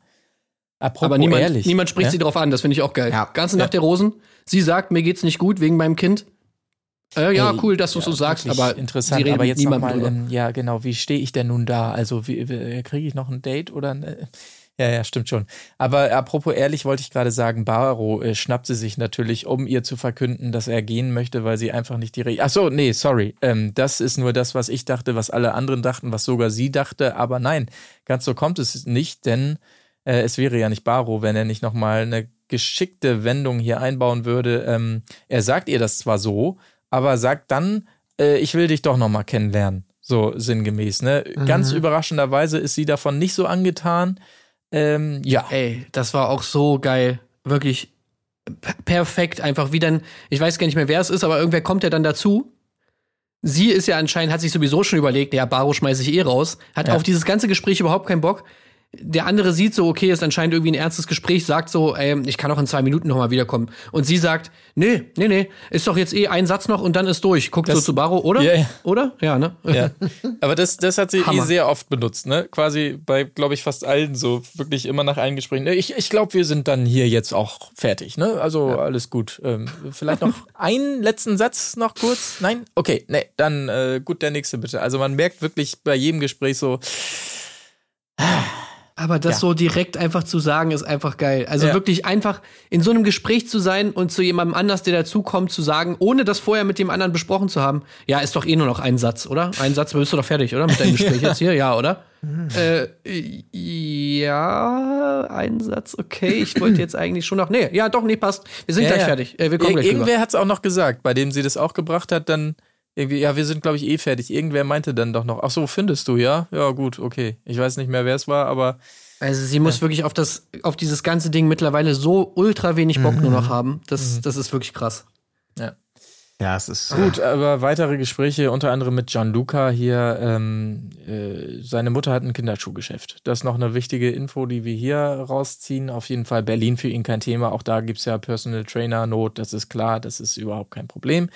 A: apropos aber niemand, ehrlich. Niemand spricht ja? sie darauf an, das finde ich auch geil. Ja. Ganze Nacht ja. der Rosen. Sie sagt, mir geht's nicht gut wegen meinem Kind. Äh, ja, cool, dass du ja, so sagst, aber
C: interessant. Aber jetzt nochmal, ähm, ja, genau, wie stehe ich denn nun da? Also, kriege ich noch ein Date oder? Äh, ja, ja, stimmt schon. Aber apropos ehrlich wollte ich gerade sagen, Baro äh, schnappt sie sich natürlich, um ihr zu verkünden, dass er gehen möchte, weil sie einfach nicht die Re Ach so, nee, sorry. Ähm, das ist nur das, was ich dachte, was alle anderen dachten, was sogar sie dachte. Aber nein, ganz so kommt es nicht, denn äh, es wäre ja nicht Baro, wenn er nicht nochmal eine geschickte Wendung hier einbauen würde. Ähm, er sagt ihr das zwar so, aber sagt dann, äh, ich will dich doch nochmal kennenlernen. So sinngemäß, ne? Mhm. Ganz überraschenderweise ist sie davon nicht so angetan. Ähm, ja.
A: Ey, das war auch so geil. Wirklich perfekt. Einfach wie dann, ich weiß gar nicht mehr, wer es ist, aber irgendwer kommt ja dann dazu. Sie ist ja anscheinend, hat sich sowieso schon überlegt, ja, Baro schmeiße ich eh raus. Hat ja. auf dieses ganze Gespräch überhaupt keinen Bock der andere sieht so, okay, ist anscheinend irgendwie ein ernstes Gespräch, sagt so, ey, ich kann auch in zwei Minuten nochmal wiederkommen. Und sie sagt, nee, nee, nee, ist doch jetzt eh ein Satz noch und dann ist durch. Guckt das, so zu Baro, oder? Ja, ja. Oder? Ja, ne?
C: Ja. Aber das, das hat sie eh sehr oft benutzt, ne? Quasi bei, glaube ich, fast allen so, wirklich immer nach allen Gesprächen. Ich, ich glaube, wir sind dann hier jetzt auch fertig, ne? Also ja. alles gut. Ähm, vielleicht noch einen letzten Satz noch kurz? Nein? Okay, nee, dann äh, gut, der nächste bitte. Also man merkt wirklich bei jedem Gespräch so,
A: aber das ja. so direkt einfach zu sagen, ist einfach geil. Also ja. wirklich einfach in so einem Gespräch zu sein und zu jemandem anders, der dazukommt, zu sagen, ohne das vorher mit dem anderen besprochen zu haben, ja, ist doch eh nur noch ein Satz, oder? Ein Satz, bist du doch fertig, oder? Mit deinem Gespräch jetzt hier, ja, oder? äh, ja, ein Satz, okay. Ich wollte jetzt eigentlich schon noch. Nee, ja, doch, nee, passt. Wir sind ja, gleich fertig. Äh, wir kommen
C: Ir gleich Irgendwer hat es auch noch gesagt, bei dem sie das auch gebracht hat, dann irgendwie, ja, wir sind, glaube ich, eh fertig. Irgendwer meinte dann doch noch, ach so, findest du, ja? Ja, gut, okay. Ich weiß nicht mehr, wer es war, aber.
A: Also sie muss ja. wirklich auf das, auf dieses ganze Ding mittlerweile so ultra wenig Bock mhm. nur noch haben. Das, mhm. das ist wirklich krass.
C: Ja. Ja, es ist. Gut, aber weitere Gespräche, unter anderem mit Gianluca hier. Ähm, äh, seine Mutter hat ein Kinderschuhgeschäft. Das ist noch eine wichtige Info, die wir hier rausziehen. Auf jeden Fall Berlin für ihn kein Thema. Auch da gibt es ja Personal Trainer Not, das ist klar, das ist überhaupt kein Problem.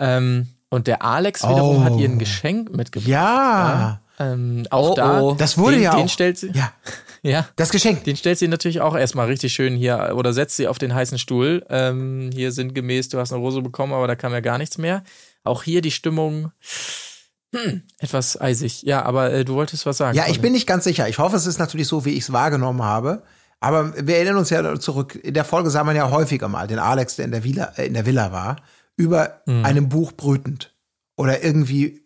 C: Ähm, und der Alex wiederum oh. hat ihr ein Geschenk mitgebracht.
B: Ja.
C: ja. Ähm, auch oh, da.
B: Oh. Das wurde
C: den,
B: ja
C: den
B: auch.
C: stellt sie.
B: Ja. Ja. Das Geschenk.
C: Den stellt sie natürlich auch erstmal richtig schön hier oder setzt sie auf den heißen Stuhl. Ähm, hier sinngemäß, du hast eine Rose bekommen, aber da kam ja gar nichts mehr. Auch hier die Stimmung. Hm, etwas eisig. Ja, aber äh, du wolltest was sagen.
B: Ja, ich bin nicht ganz sicher. Ich hoffe, es ist natürlich so, wie ich es wahrgenommen habe. Aber wir erinnern uns ja zurück. In der Folge sah man ja häufiger mal den Alex, der in der Villa, äh, in der Villa war über mhm. einem Buch brütend. Oder irgendwie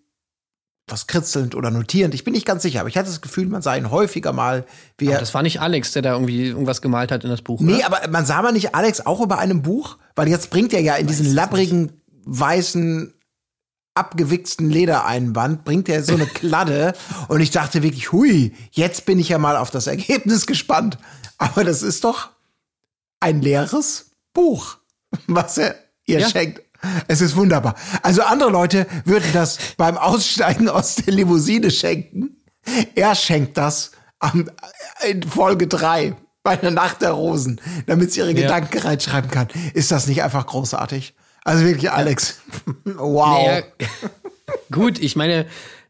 B: etwas kritzelnd oder notierend. Ich bin nicht ganz sicher, aber ich hatte das Gefühl, man sah ihn häufiger mal. Wie
A: aber das war nicht Alex, der da irgendwie irgendwas gemalt hat in das Buch.
B: Nee, oder? aber man sah mal nicht Alex auch über einem Buch, weil jetzt bringt er ja in diesen labbrigen, weißen, abgewichsten Ledereinband, bringt er so eine Kladde. und ich dachte wirklich, hui, jetzt bin ich ja mal auf das Ergebnis gespannt. Aber das ist doch ein leeres Buch, was er ihr ja. schenkt. Es ist wunderbar. Also andere Leute würden das beim Aussteigen aus der Limousine schenken. Er schenkt das am, in Folge drei bei der Nacht der Rosen, damit sie ihre ja. Gedanken reinschreiben kann. Ist das nicht einfach großartig? Also wirklich, Alex. wow. Naja,
A: gut, ich meine,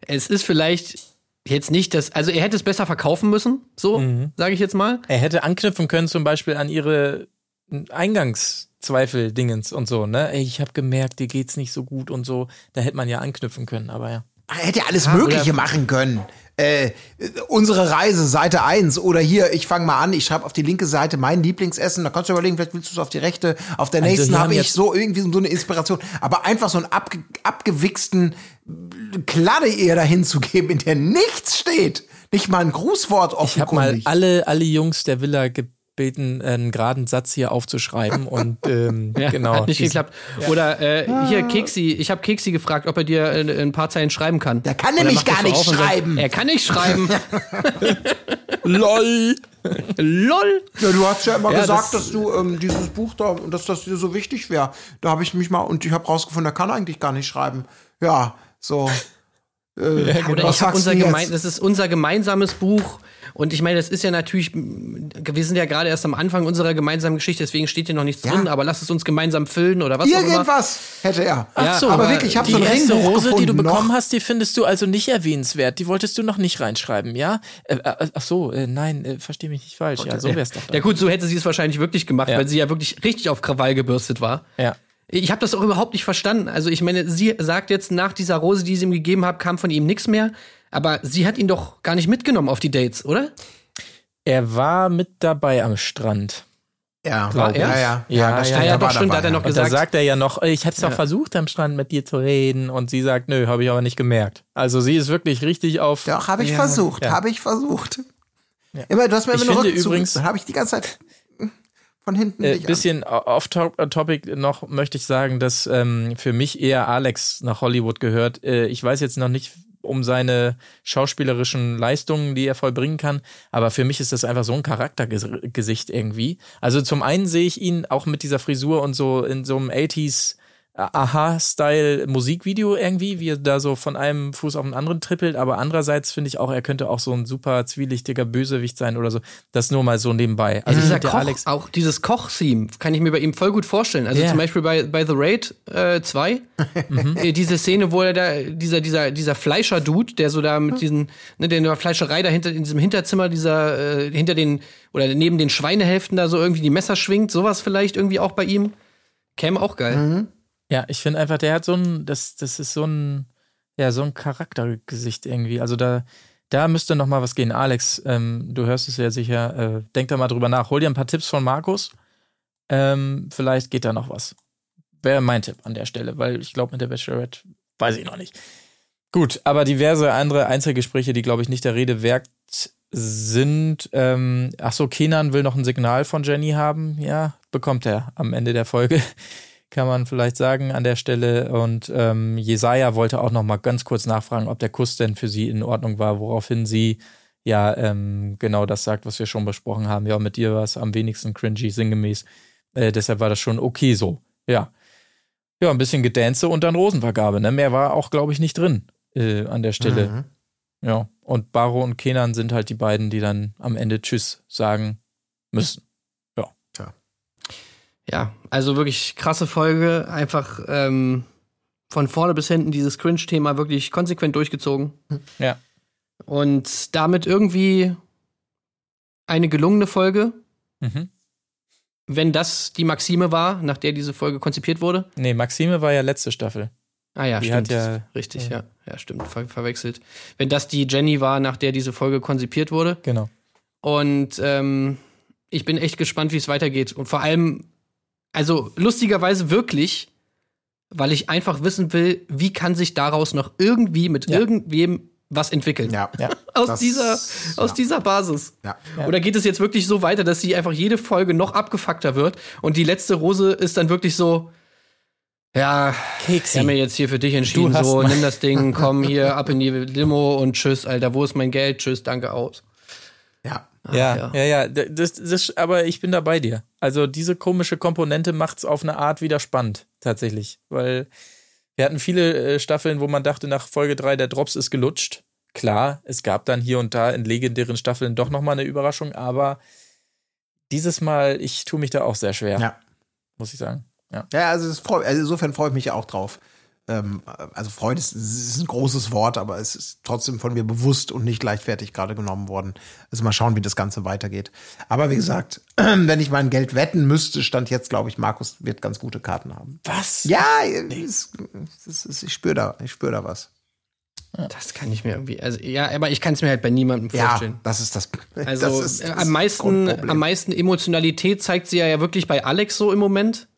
A: es ist vielleicht jetzt nicht das, also er hätte es besser verkaufen müssen, so, mhm. sage ich jetzt mal.
C: Er hätte anknüpfen können zum Beispiel an ihre Eingangs- Zweifel-Dingens und so, ne? Ey, ich habe gemerkt, dir geht's nicht so gut und so. Da hätte man ja anknüpfen können, aber ja.
B: Er hätte ja alles ja, Mögliche machen können. Äh, unsere Reise, Seite 1 oder hier, ich fange mal an, ich schreibe auf die linke Seite mein Lieblingsessen, da kannst du überlegen, vielleicht willst du es auf die rechte, auf der also nächsten habe ich so irgendwie so eine Inspiration, aber einfach so einen abge abgewichsten Kladde ihr dahin zu geben, in der nichts steht, nicht mal ein Grußwort
C: offenkundig. Ich habe mal alle, alle Jungs der Villa ge beten, einen geraden Satz hier aufzuschreiben und ähm, ja, genau.
A: Hat nicht geklappt. Ja. Oder äh, hier Keksi, ich habe Keksi gefragt, ob er dir äh, ein paar Zeilen schreiben kann.
B: Der kann nämlich gar nicht schreiben.
A: Sagt, er kann nicht schreiben.
B: Lol.
A: Lol.
B: Ja, du hast ja immer ja, gesagt, das dass du ähm, dieses Buch da, dass das dir so wichtig wäre. Da habe ich mich mal und ich habe rausgefunden, er kann eigentlich gar nicht schreiben. Ja, so.
A: Äh, ja, genau. ich unser gemein, das ist unser gemeinsames Buch. Und ich meine, das ist ja natürlich, wir sind ja gerade erst am Anfang unserer gemeinsamen Geschichte, deswegen steht hier noch nichts ja. drin, aber lass es uns gemeinsam füllen oder was
B: Irgendwas hätte er.
C: Ach so, aber wirklich, ich habe so eine erste Rose, die du bekommen noch. hast, die findest du also nicht erwähnenswert. Die wolltest du noch nicht reinschreiben, ja? Äh, äh, ach so, äh, nein, äh, verstehe mich nicht falsch. Okay. Ja, so wär's doch.
A: Dann. Ja gut, so hätte sie es wahrscheinlich wirklich gemacht, ja. weil sie ja wirklich richtig auf Krawall gebürstet war.
C: Ja.
A: Ich habe das auch überhaupt nicht verstanden. Also ich meine, sie sagt jetzt nach dieser Rose, die sie ihm gegeben hat, kam von ihm nichts mehr. Aber sie hat ihn doch gar nicht mitgenommen auf die Dates, oder?
C: Er war mit dabei am Strand.
B: Ja, war er?
A: Ja,
B: ja.
A: Ja, ja, ja, ja doch, stimmt, da hat er noch gesagt.
C: da sagt er ja noch, ich hätte es doch ja. versucht, am Strand mit dir zu reden. Und sie sagt, nö, habe ich aber nicht gemerkt. Also sie ist wirklich richtig auf.
B: Doch, habe ich ja. versucht, habe ich versucht. Immer, du hast mir immer
C: noch übrigens,
B: habe ich die ganze Zeit von hinten.
C: Ein äh, bisschen off-topic noch möchte ich sagen, dass ähm, für mich eher Alex nach Hollywood gehört. Äh, ich weiß jetzt noch nicht, um seine schauspielerischen Leistungen, die er vollbringen kann. Aber für mich ist das einfach so ein Charaktergesicht irgendwie. Also zum einen sehe ich ihn auch mit dieser Frisur und so in so einem 80s Aha-Style Musikvideo irgendwie, wie er da so von einem Fuß auf den anderen trippelt. Aber andererseits finde ich auch, er könnte auch so ein super zwielichtiger Bösewicht sein oder so. Das nur mal so nebenbei.
A: Also dieser Koch, Alex auch dieses Koch-Theme kann ich mir bei ihm voll gut vorstellen. Also yeah. zum Beispiel bei, bei The Raid 2, äh, mhm. Äh, diese Szene, wo er da, dieser, dieser, dieser Fleischer-Dude, der so da mit diesen, ne, der in der Fleischerei da hinter, in diesem Hinterzimmer, dieser, äh, hinter den, oder neben den Schweinehälften da so irgendwie die Messer schwingt, sowas vielleicht irgendwie auch bei ihm. Käme auch geil. Mhm.
C: Ja, ich finde einfach, der hat so ein, das, das ist so ein, ja, so ein Charaktergesicht irgendwie. Also da, da müsste noch mal was gehen. Alex, ähm, du hörst es ja sicher, äh, denk da mal drüber nach. Hol dir ein paar Tipps von Markus. Ähm, vielleicht geht da noch was. Wäre mein Tipp an der Stelle, weil ich glaube, mit der Bachelorette weiß ich noch nicht. Gut, aber diverse andere Einzelgespräche, die, glaube ich, nicht der Rede wert sind. Ähm, ach Kenan will noch ein Signal von Jenny haben. Ja, bekommt er am Ende der Folge kann man vielleicht sagen an der Stelle. Und ähm, Jesaja wollte auch noch mal ganz kurz nachfragen, ob der Kuss denn für sie in Ordnung war, woraufhin sie ja ähm, genau das sagt, was wir schon besprochen haben. Ja, mit dir war es am wenigsten cringy, sinngemäß. Äh, deshalb war das schon okay so. Ja. Ja, ein bisschen Gedänze und dann Rosenvergabe. Ne? Mehr war auch, glaube ich, nicht drin äh, an der Stelle. Mhm. Ja. Und Baro und Kenan sind halt die beiden, die dann am Ende Tschüss sagen müssen
A: ja, also wirklich krasse Folge. Einfach ähm, von vorne bis hinten dieses Cringe-Thema wirklich konsequent durchgezogen.
C: Ja.
A: Und damit irgendwie eine gelungene Folge. Mhm. Wenn das die Maxime war, nach der diese Folge konzipiert wurde.
C: Nee, Maxime war ja letzte Staffel.
A: Ah ja, die stimmt. Ja, Richtig, ja. ja. Ja, stimmt. Ver verwechselt. Wenn das die Jenny war, nach der diese Folge konzipiert wurde.
C: Genau.
A: Und ähm, ich bin echt gespannt, wie es weitergeht. Und vor allem, also lustigerweise wirklich weil ich einfach wissen will, wie kann sich daraus noch irgendwie mit ja. irgendwem was entwickeln.
B: Ja. ja.
A: aus das, dieser, aus ja. dieser Basis.
B: Ja.
A: Oder geht es jetzt wirklich so weiter, dass sie einfach jede Folge noch abgefuckter wird und die letzte Rose ist dann wirklich so, ja, Keksi. ich habe mir jetzt hier für dich entschieden, so, nimm das Ding, komm hier ab in die Limo und tschüss, Alter, wo ist mein Geld? Tschüss, danke, aus.
B: Ja.
C: Ach, ja, ja, ja, ja. Das, das, aber ich bin da bei dir. Also diese komische Komponente macht es auf eine Art wieder spannend, tatsächlich. Weil wir hatten viele äh, Staffeln, wo man dachte, nach Folge 3, der Drops ist gelutscht. Klar, es gab dann hier und da in legendären Staffeln doch nochmal eine Überraschung, aber dieses Mal, ich tue mich da auch sehr schwer. Ja. Muss ich sagen. Ja,
B: ja also, freu, also insofern freue ich mich auch drauf. Ähm, also Freude ist, ist, ein großes Wort, aber es ist trotzdem von mir bewusst und nicht leichtfertig gerade genommen worden. Also mal schauen, wie das Ganze weitergeht. Aber wie gesagt, wenn ich mein Geld wetten müsste, stand jetzt, glaube ich, Markus wird ganz gute Karten haben.
C: Was?
B: Ja, es, es, es, ich spüre da, ich spüre da was.
A: Das kann ich mir irgendwie, also ja, aber ich kann es mir halt bei niemandem vorstellen.
B: Ja, das ist das.
A: Also
B: das ist
A: das am meisten, am meisten Emotionalität zeigt sie ja, ja wirklich bei Alex so im Moment.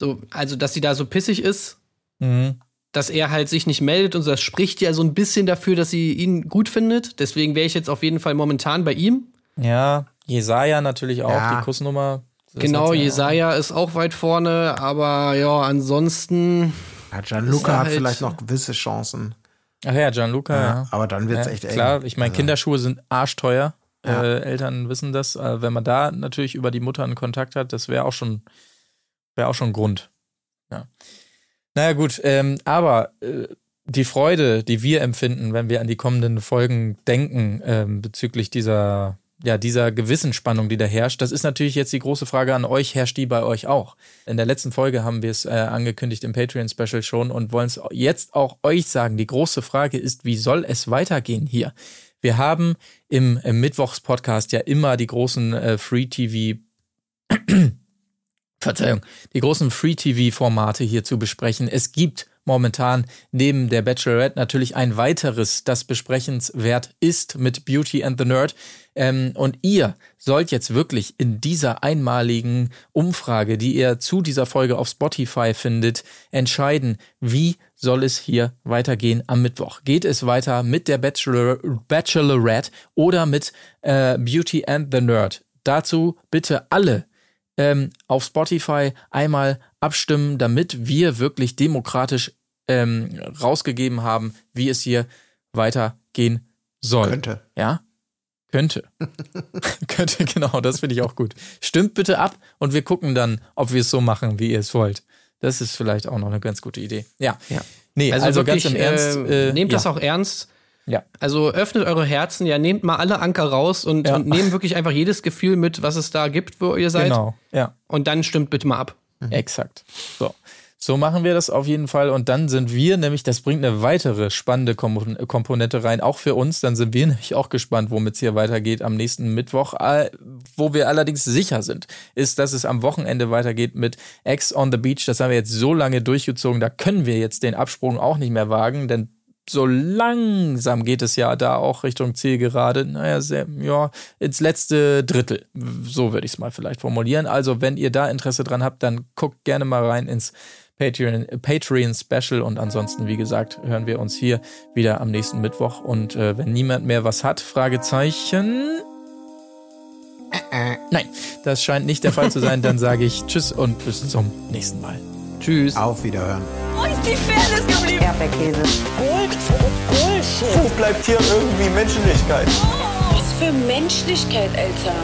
A: So, also dass sie da so pissig ist Mhm. Dass er halt sich nicht meldet und das spricht ja so ein bisschen dafür, dass sie ihn gut findet. Deswegen wäre ich jetzt auf jeden Fall momentan bei ihm.
C: Ja, Jesaja natürlich auch, ja. die Kussnummer.
A: Genau, Jesaja ist auch weit vorne, aber ja, ansonsten.
B: Ja, Gianluca halt hat vielleicht noch gewisse Chancen.
C: Ach ja, Gianluca, ja. ja.
B: Aber dann wird es ja, echt
C: eng. Klar, ich meine, also. Kinderschuhe sind arschteuer. Äh, Eltern wissen das. Äh, wenn man da natürlich über die Mutter einen Kontakt hat, das wäre auch schon, wäre auch schon Grund. Ja. Naja, gut, ähm, aber äh, die Freude, die wir empfinden, wenn wir an die kommenden Folgen denken, ähm, bezüglich dieser, ja, dieser Gewissensspannung, die da herrscht, das ist natürlich jetzt die große Frage an euch, herrscht die bei euch auch? In der letzten Folge haben wir es äh, angekündigt im Patreon-Special schon und wollen es jetzt auch euch sagen. Die große Frage ist, wie soll es weitergehen hier? Wir haben im, im Mittwochs-Podcast ja immer die großen äh, Free-TV Verzeihung, die großen Free-TV-Formate hier zu besprechen. Es gibt momentan neben der Bachelorette natürlich ein weiteres, das besprechenswert ist mit Beauty and the Nerd. Ähm, und ihr sollt jetzt wirklich in dieser einmaligen Umfrage, die ihr zu dieser Folge auf Spotify findet, entscheiden, wie soll es hier weitergehen am Mittwoch. Geht es weiter mit der Bachelor Bachelorette oder mit äh, Beauty and the Nerd? Dazu bitte alle ähm, auf Spotify einmal abstimmen, damit wir wirklich demokratisch ähm, rausgegeben haben, wie es hier weitergehen soll.
B: Könnte.
C: Ja? Könnte. Könnte, genau, das finde ich auch gut. Stimmt bitte ab und wir gucken dann, ob wir es so machen, wie ihr es wollt. Das ist vielleicht auch noch eine ganz gute Idee. Ja.
A: ja. Nee, also, also wirklich, ganz im Ernst. Äh, nehmt ja. das auch ernst.
C: Ja.
A: Also öffnet eure Herzen, ja, nehmt mal alle Anker raus und, ja. und nehmt wirklich einfach jedes Gefühl mit, was es da gibt, wo ihr seid.
C: Genau, ja.
A: Und dann stimmt bitte mal ab.
C: Mhm. Exakt. So. So machen wir das auf jeden Fall. Und dann sind wir nämlich, das bringt eine weitere spannende Komponente rein, auch für uns. Dann sind wir nämlich auch gespannt, womit es hier weitergeht am nächsten Mittwoch. Wo wir allerdings sicher sind, ist, dass es am Wochenende weitergeht mit X on the Beach. Das haben wir jetzt so lange durchgezogen. Da können wir jetzt den Absprung auch nicht mehr wagen, denn so langsam geht es ja da auch Richtung Zielgerade. Naja, sehr, ja, ins letzte Drittel. So würde ich es mal vielleicht formulieren. Also, wenn ihr da Interesse dran habt, dann guckt gerne mal rein ins Patreon, Patreon Special. Und ansonsten, wie gesagt, hören wir uns hier wieder am nächsten Mittwoch. Und äh, wenn niemand mehr was hat, Fragezeichen. Nein, das scheint nicht der Fall zu sein. Dann sage ich Tschüss und bis zum nächsten Mal.
B: Tschüss. Auf Wiederhören.
F: Wo ist die Fairness geblieben?
E: Erdbeerkäse. Gold. Bullshit. Wo bleibt hier irgendwie Menschlichkeit?
F: Was für Menschlichkeit, Alter.